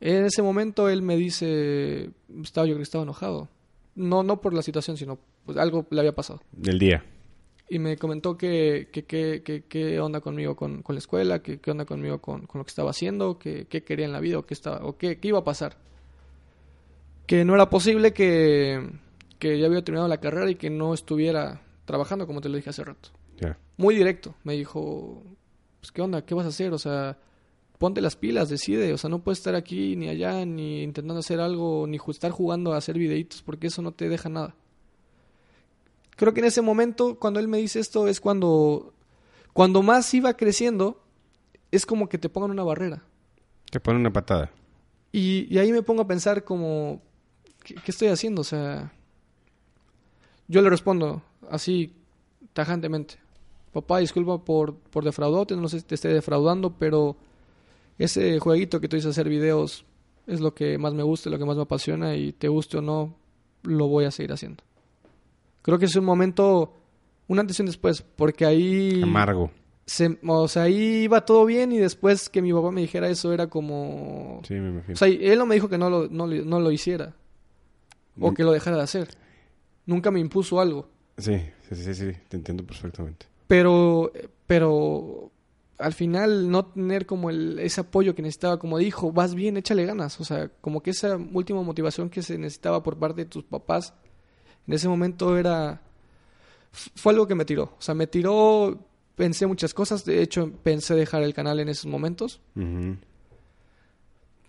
En ese momento él me dice, estaba yo creo que estaba enojado. No, no por la situación, sino pues algo le había pasado. Del día. Y me comentó que que, que, que- qué onda conmigo con, con la escuela, que qué onda conmigo con, con lo que estaba haciendo, que qué quería en la vida o qué, estaba, o qué, qué iba a pasar. Que no era posible que, que ya había terminado la carrera y que no estuviera trabajando, como te lo dije hace rato. Muy directo. Me dijo, pues qué onda, qué vas a hacer, o sea, ponte las pilas, decide, o sea, no puedes estar aquí ni allá, ni intentando hacer algo, ni estar jugando a hacer videitos, porque eso no te deja nada. Creo que en ese momento, cuando él me dice esto, es cuando, cuando más iba creciendo, es como que te pongan una barrera. Te pone una patada. Y, y ahí me pongo a pensar como, ¿qué, qué estoy haciendo? O sea, yo le respondo así, tajantemente. Papá, disculpa por, por defraudarte, no sé si te esté defraudando, pero ese jueguito que tú dices hacer videos es lo que más me gusta, lo que más me apasiona y te guste o no, lo voy a seguir haciendo. Creo que es un momento, un antes y un después, porque ahí... Amargo. se- o sea, ahí iba todo bien y después que mi papá me dijera eso era como... Sí, me imagino. O sea, él no me dijo que no lo, no, lo- no lo hiciera o Mm. que lo dejara de hacer. Nunca me impuso algo. Sí, sí, sí, sí, te entiendo perfectamente. Pero, pero al final no tener como el, ese apoyo que necesitaba, como dijo, vas bien, échale ganas. O sea, como que esa última motivación que se necesitaba por parte de tus papás, en ese momento era... Fue algo que me tiró. O sea, me tiró, pensé muchas cosas. De hecho, pensé dejar el canal en esos momentos.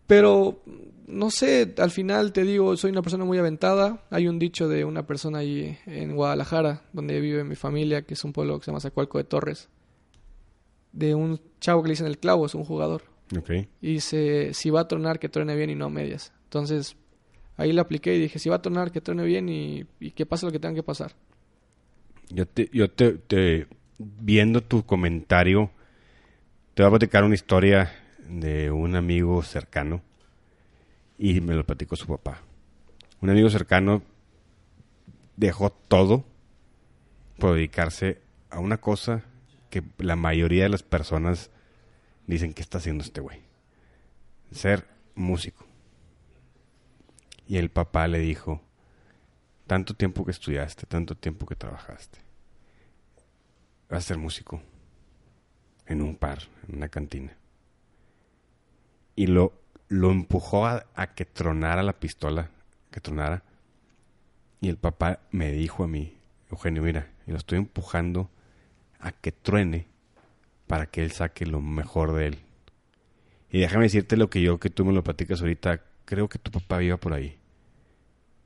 Pero, no sé, al final te digo, soy una persona muy aventada. Hay un dicho de una persona ahí en Guadalajara, donde vive mi familia, que es un pueblo que se llama Zacualco de Torres. De un chavo que le dicen el clavo, es un jugador. Y dice, si va a tronar, que truene bien y no a medias. Entonces, ahí la apliqué y dije, si va a tronar, que truene bien y, y que pase lo que tenga que pasar. Yo te, yo te, te- viendo tu comentario, te voy a platicar una historia de un amigo cercano y me lo platicó su papá. Un amigo cercano dejó todo por dedicarse a una cosa que la mayoría de las personas dicen que está haciendo este güey. Ser músico. Y el papá le dijo, tanto tiempo que estudiaste, tanto tiempo que trabajaste, vas a ser músico en un par, en una cantina. Y lo, lo empujó a, a que tronara la pistola, que tronara. Y el papá me dijo a mí, Eugenio, mira, y lo estoy empujando a que truene para que él saque lo mejor de él. Y déjame decirte lo que yo, que tú me lo platicas ahorita, creo que tu papá iba por ahí.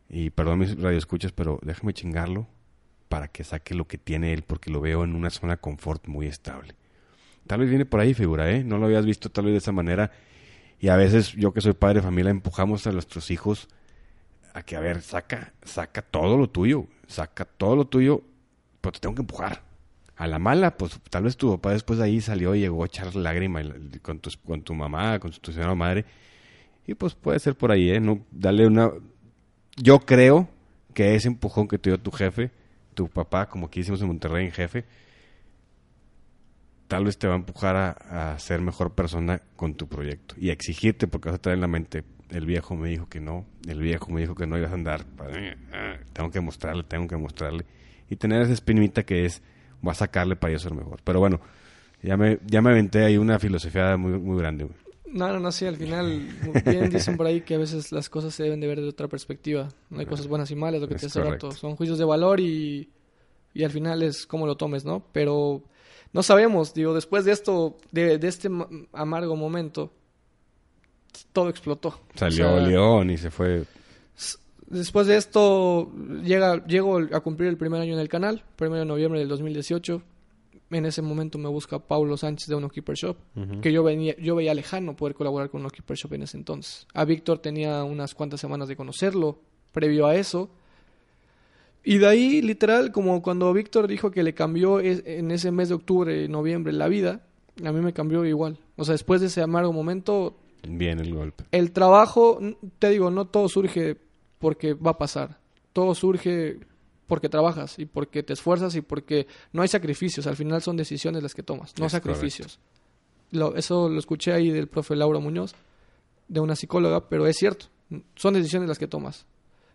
Y perdón mis radioescuchas, pero déjame chingarlo para que saque lo que tiene él, porque lo veo en una zona de confort muy estable. Tal vez viene por ahí, figura, ¿eh? No lo habías visto tal vez de esa manera. Y a veces yo que soy padre de familia empujamos a nuestros hijos a que, a ver, saca, saca todo lo tuyo, saca todo lo tuyo, pero te tengo que empujar. A la mala, pues tal vez tu papá después de ahí salió y llegó a echar lágrima con tu, con tu mamá, con tu señora madre. Y pues puede ser por ahí, ¿eh? No, dale una... Yo creo que ese empujón que te dio tu jefe, tu papá, como aquí hicimos en Monterrey, en jefe, tal vez te va a empujar a, a ser mejor persona con tu proyecto y a exigirte porque vas a traer en la mente el viejo me dijo que no, el viejo me dijo que no ibas a andar, tengo que mostrarle, tengo que mostrarle y tener esa espinita que es voy a sacarle para yo ser mejor. Pero bueno, ya me ya me aventé ahí una filosofía muy muy grande. güey. No, no, no, sí, al final, bien dicen por ahí que a veces las cosas se deben de ver de otra perspectiva. No hay cosas buenas y malas, lo que Es te hace rato. Son juicios de valor y, y al final es cómo lo tomes, ¿no? Pero no sabemos, digo, después de esto, de, de este ma- amargo momento, todo explotó. Salió O sea, León y se fue. Después de esto, llega, llego a cumplir el primer año en el canal, primero de noviembre del 2018. En ese momento me busca Paulo Sánchez de Uno Keeper Shop, que yo, venía, yo veía lejano poder colaborar con Uno Keeper Shop en ese entonces. A Víctor tenía unas cuantas semanas de conocerlo, previo a eso. Y de ahí, literal, como cuando Víctor dijo que le cambió es- en ese mes de octubre, noviembre, la vida, a mí me cambió igual. O sea, después de ese amargo momento, Bien el golpe. el trabajo, te digo, no todo surge porque va a pasar. Todo surge porque trabajas y porque te esfuerzas y porque no hay sacrificios. Al final son decisiones las que tomas, no Es sacrificios. Lo- eso lo escuché ahí del profe Laura Muñoz, de una psicóloga, pero es cierto. Son decisiones las que tomas.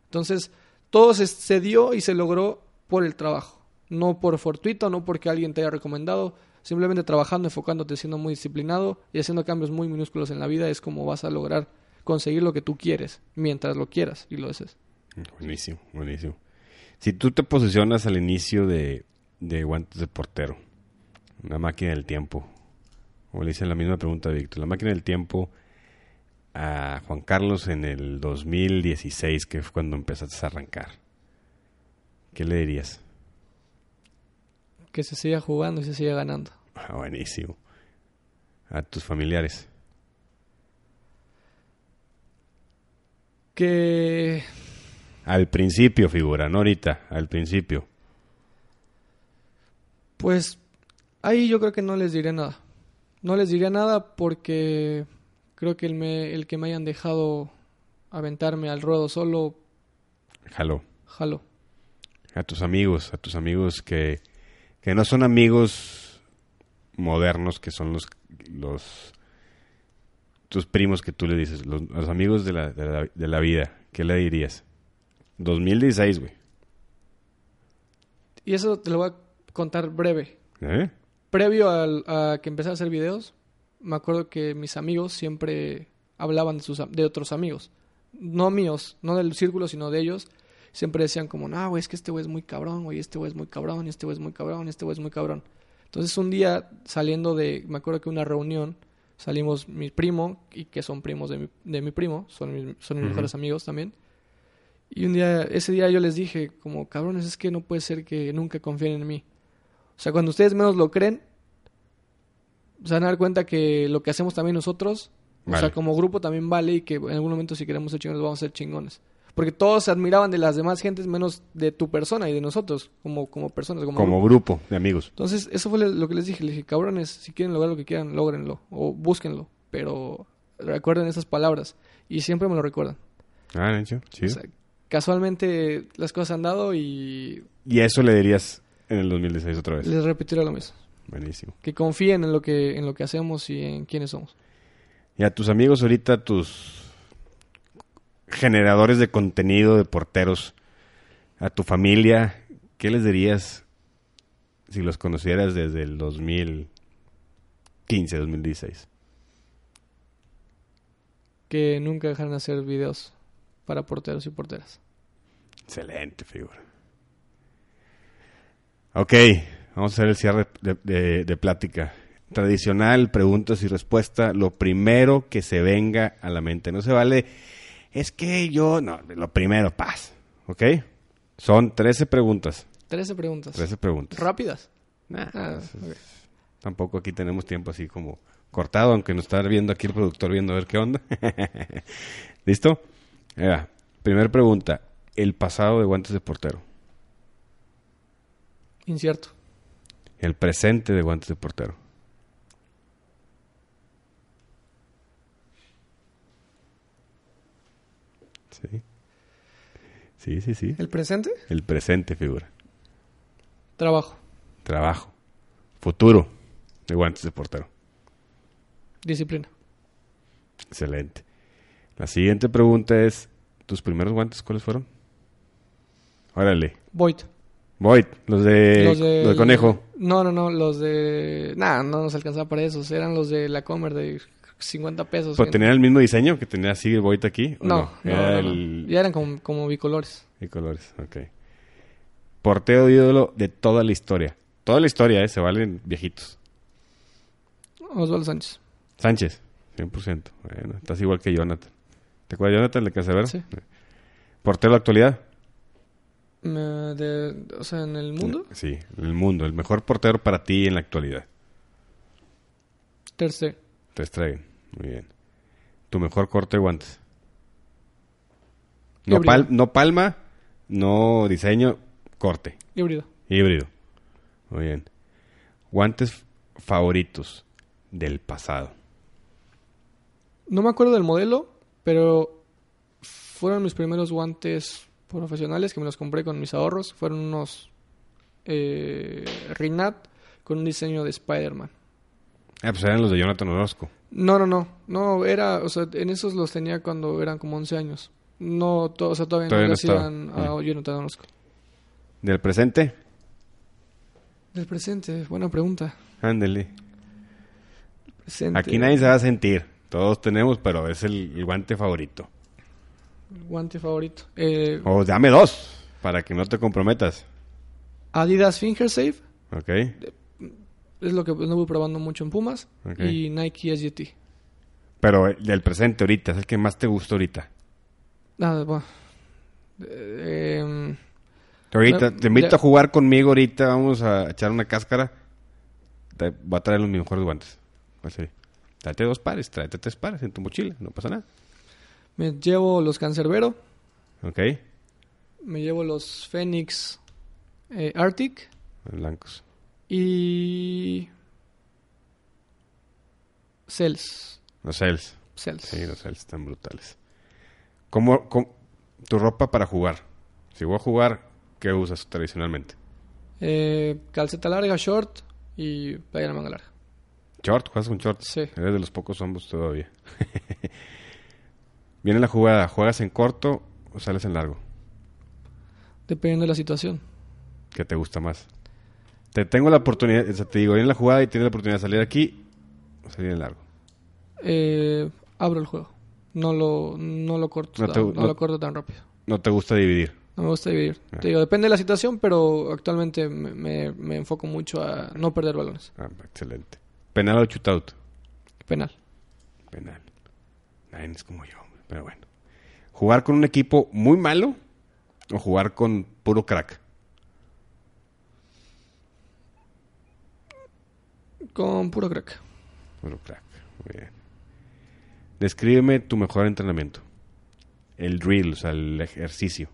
Entonces, todo se, se dio y se logró por el trabajo. No por fortuito, no porque alguien te haya recomendado. Simplemente trabajando, enfocándote, siendo muy disciplinado y haciendo cambios muy minúsculos en la vida es como vas a lograr conseguir lo que tú quieres, mientras lo quieras y lo haces. Buenísimo, buenísimo. Si tú te posicionas al inicio de, de guantes de portero, una máquina del tiempo, como le hice la misma pregunta a Víctor, la máquina del tiempo a Juan Carlos en el 2016, que fue cuando empezaste a arrancar, ¿qué le dirías? Que se siga jugando y se siga ganando. Ah, buenísimo. A tus familiares. Que Al principio, figura, no ahorita, al principio. Pues ahí yo creo que no les diré nada. No les diré nada porque creo que el, me- el que me hayan dejado aventarme al ruedo solo, Jaló. jalo. A tus amigos, a tus amigos que, que no son amigos modernos, que son los, los tus primos que tú le dices, los, los amigos de la, de, la, de la vida, ¿qué le dirías? 2016, güey. Y eso te lo voy a contar breve. ¿Eh? Previo al- a que empecé a hacer videos, me acuerdo que mis amigos siempre hablaban de, sus, de otros amigos. No míos, no del círculo, sino de ellos. Siempre decían como, no, güey, es que este güey es muy cabrón, güey, este güey es muy cabrón, este güey es muy cabrón, este güey es muy cabrón. Entonces un día saliendo de, me acuerdo que una reunión, salimos mi primo, y que son primos de mi, de mi primo, son mis, son mis mejores amigos también. Y un día, ese día yo les dije, como, cabrones, es que no puede ser que nunca confíen en mí. O sea, cuando ustedes menos lo creen, se van a dar cuenta que lo que hacemos también nosotros, o sea, como grupo también vale y que en algún momento si queremos ser chingones vamos a ser chingones. Porque todos se admiraban de las demás gentes menos de tu persona y de nosotros como, como personas, como, Como grupo. grupo de amigos. Entonces, eso fue lo que les dije. Les dije, cabrones, si quieren lograr lo que quieran, lógrenlo o búsquenlo. Pero recuerden esas palabras y siempre me lo recuerdan. Ah, O sea, casualmente las cosas han dado y Y eso le dirías en el 2016 otra vez. les repetiré lo mismo. Buenísimo. Que confíen en lo que, en lo que hacemos y en quiénes somos. Y a tus amigos ahorita, tus generadores de contenido, de porteros, a tu familia, ¿qué les dirías si los conocieras desde el 2015, 2016? Que nunca dejaran de hacer videos para porteros y porteras. Excelente figura. Ok, vamos a hacer el cierre de, de- de plática. Tradicional, preguntas y respuesta. Lo primero que se venga a la mente. No se vale, es que yo, no, lo primero, paz. ¿Ok? Son 13 preguntas. 13 preguntas. 13 preguntas. ¿Rápidas? Nah, Ah, es-. Tampoco aquí tenemos tiempo así como cortado, aunque nos está viendo aquí el productor viendo a ver qué onda. [laughs] ¿Listo? Va. Primer pregunta. El pasado de guantes de portero. Incierto. El presente de guantes de portero. Sí. Sí, sí, sí. ¿El presente? El presente figura. Trabajo. Trabajo. Futuro de guantes de portero. Disciplina. Excelente. La siguiente pregunta es, ¿tus primeros guantes cuáles fueron? Órale. Void. Void, los de, los de, los de conejo. No, no, no, los de... Nah, no nos alcanzaba para esos. Eran los de la Comer de... 50 pesos. ¿Pero tenía el mismo diseño que tenía así el Boit aquí? ¿o No, no, Era no, no. el... ya eran como, como bicolores. Y colores, ok. Portero ídolo de toda la historia. Toda la historia, ¿eh? Se valen viejitos. Osvaldo Sánchez. Sánchez, 100%. Bueno, estás igual que Jonathan. ¿Te acuerdas de Jonathan de Cancerbero? Sí. Portero de actualidad. Me- de- o sea, en el mundo, Sí, en el mundo. El mejor portero para ti en la actualidad. Ter Stegen. Te Stegen. Muy bien. Tu mejor corte de guantes. No, pal- no palma, no diseño, corte. Híbrido. Híbrido. Muy bien. Guantes favoritos del pasado. No me acuerdo del modelo, pero fueron mis primeros guantes profesionales que me los compré con mis ahorros. Fueron unos eh, Rinat con un diseño de Spider-Man. Ah, pues eran los de Jonathan Orozco. No, no, no. No, era, o sea, en esos los tenía cuando eran como 11 años. No, to- o sea, todavía, Todavía no no le estaba. hacían a Jonathan Orozco. Del presente, Del presente, buena pregunta. ándele. Presente. Aquí nadie se va a sentir. Todos tenemos, pero es el, el guante favorito. Guante favorito. Eh, O dame dos, para que no te comprometas. Adidas Finger Safe. ¿Ok? Es lo que pues, no voy probando mucho en Pumas. Y Nike SGT. Pero el del presente ahorita, es el que más te gusta ahorita. Nada, bueno. Eh, em, Ahorita, te invito ya- a jugar conmigo ahorita, vamos a echar una cáscara. Te voy a traer los mejores guantes. ¿Cuál sería? Tráete dos pares, tráete tres pares en tu mochila, no pasa nada. me llevo los Cancerbero. ¿Ok? Me llevo los Phoenix eh, Arctic. Blancos. Y... Cells. Los Cells. Cells. Sí, los Cells están brutales. ¿Cómo, cómo- tu ropa para jugar? Si voy a jugar, ¿qué usas tradicionalmente? Eh, calceta larga, short y playera manga larga. ¿Short? ¿Juegas con short? Sí. Eres de los pocos hombres todavía. [laughs] Viene la jugada. ¿Juegas en corto o sales en largo? Dependiendo de la situación. ¿Qué te gusta más? Te tengo la oportunidad, o sea, te digo, viene la jugada y tienes la oportunidad de salir aquí o salir en largo. Eh, abro el juego. No lo, no lo corto, No tan, te- no no- lo corto tan rápido. No te gusta dividir. No me gusta dividir. Ah. Te digo, depende de la situación, pero actualmente me, me- me enfoco mucho a no perder balones. Ah, excelente. Penal o shootout. Penal. Penal. Nadie es como yo, hombre, pero bueno. ¿Jugar con un equipo muy malo o jugar con puro crack? Con puro crack. Puro crack. Muy bien. Descríbeme tu mejor entrenamiento. El drill, o sea, el ejercicio.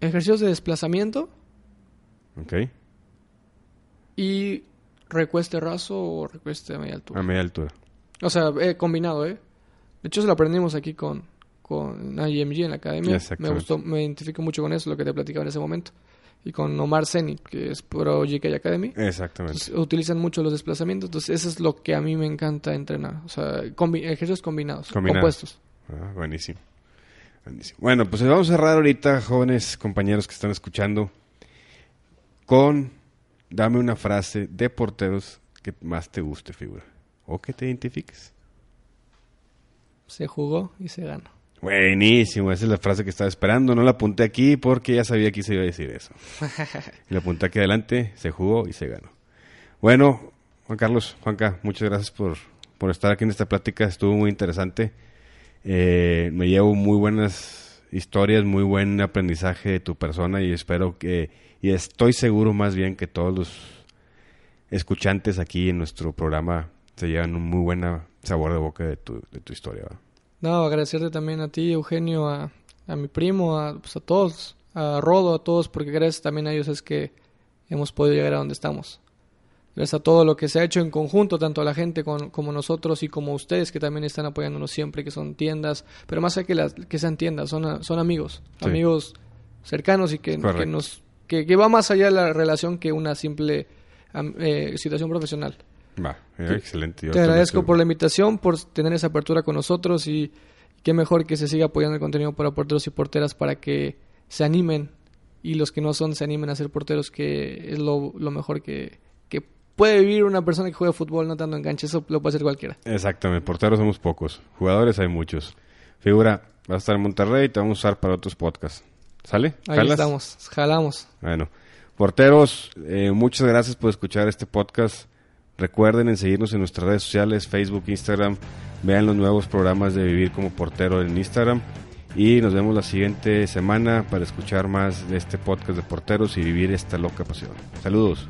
Ejercicios de desplazamiento ¿Ok? y recueste raso o recueste a media altura. A media altura. O sea, eh, combinado, ¿eh? De hecho, se lo aprendimos aquí con, con IMG en la academia. Me gustó, me identifico mucho con eso, lo que te platicaba en ese momento. Y con Omar Seni, que es pro GK Academy. Exactamente. Entonces, utilizan mucho los desplazamientos. Entonces, eso es lo que a mí me encanta entrenar. O sea, combi- ejercicios combinados, Combinados. compuestos. Ah, buenísimo. Buenísimo. Bueno, pues vamos a cerrar ahorita, jóvenes compañeros que están escuchando, con dame una frase de porteros que más te guste, figura. O que te identifiques. Se jugó y se ganó. Buenísimo, esa es la frase que estaba esperando. No la apunté aquí porque ya sabía que se iba a decir eso. [laughs] La apunté aquí adelante, se jugó y se ganó. Bueno, Juan Carlos, Juanca, muchas gracias por, por estar aquí en esta plática. Estuvo muy interesante. Eh, me llevo muy buenas historias, muy buen aprendizaje de tu persona y espero que, y estoy seguro más bien que todos los escuchantes aquí en nuestro programa se llevan un muy buen sabor de boca de tu, de tu historia. ¿va? No, agradecerte también a ti, Eugenio, a, a mi primo, a, pues a todos, a Rodo, a todos, porque gracias también a ellos es que hemos podido llegar a donde estamos. Gracias a todo lo que se ha hecho en conjunto, tanto a la gente con- como nosotros y como ustedes que también están apoyándonos siempre, que son tiendas, pero más allá que, las, que sean tiendas, son, son amigos, Sí. amigos cercanos y que, que nos que, que va más allá de la relación que una simple eh, situación profesional. Va, eh, Te- excelente. Yo Te agradezco estoy- por la invitación, por tener esa apertura con nosotros y qué mejor que se siga apoyando el contenido para porteros y porteras para que se animen y los que no son se animen a ser porteros, que es lo, lo mejor que, que puede vivir una persona que juega fútbol no tanto en cancha, eso lo puede hacer cualquiera. Exactamente, porteros somos pocos, jugadores hay muchos. Figura, va a estar en Monterrey y te vamos a usar para otros podcasts. ¿Sale? Ahí ¿Jalas? estamos, jalamos. Bueno, porteros, eh, muchas gracias por escuchar este podcast. Recuerden en seguirnos en nuestras redes sociales, Facebook, Instagram. Vean los nuevos programas de Vivir como Portero en Instagram. Y nos vemos la siguiente semana para escuchar más de este podcast de porteros y vivir esta loca pasión. Saludos.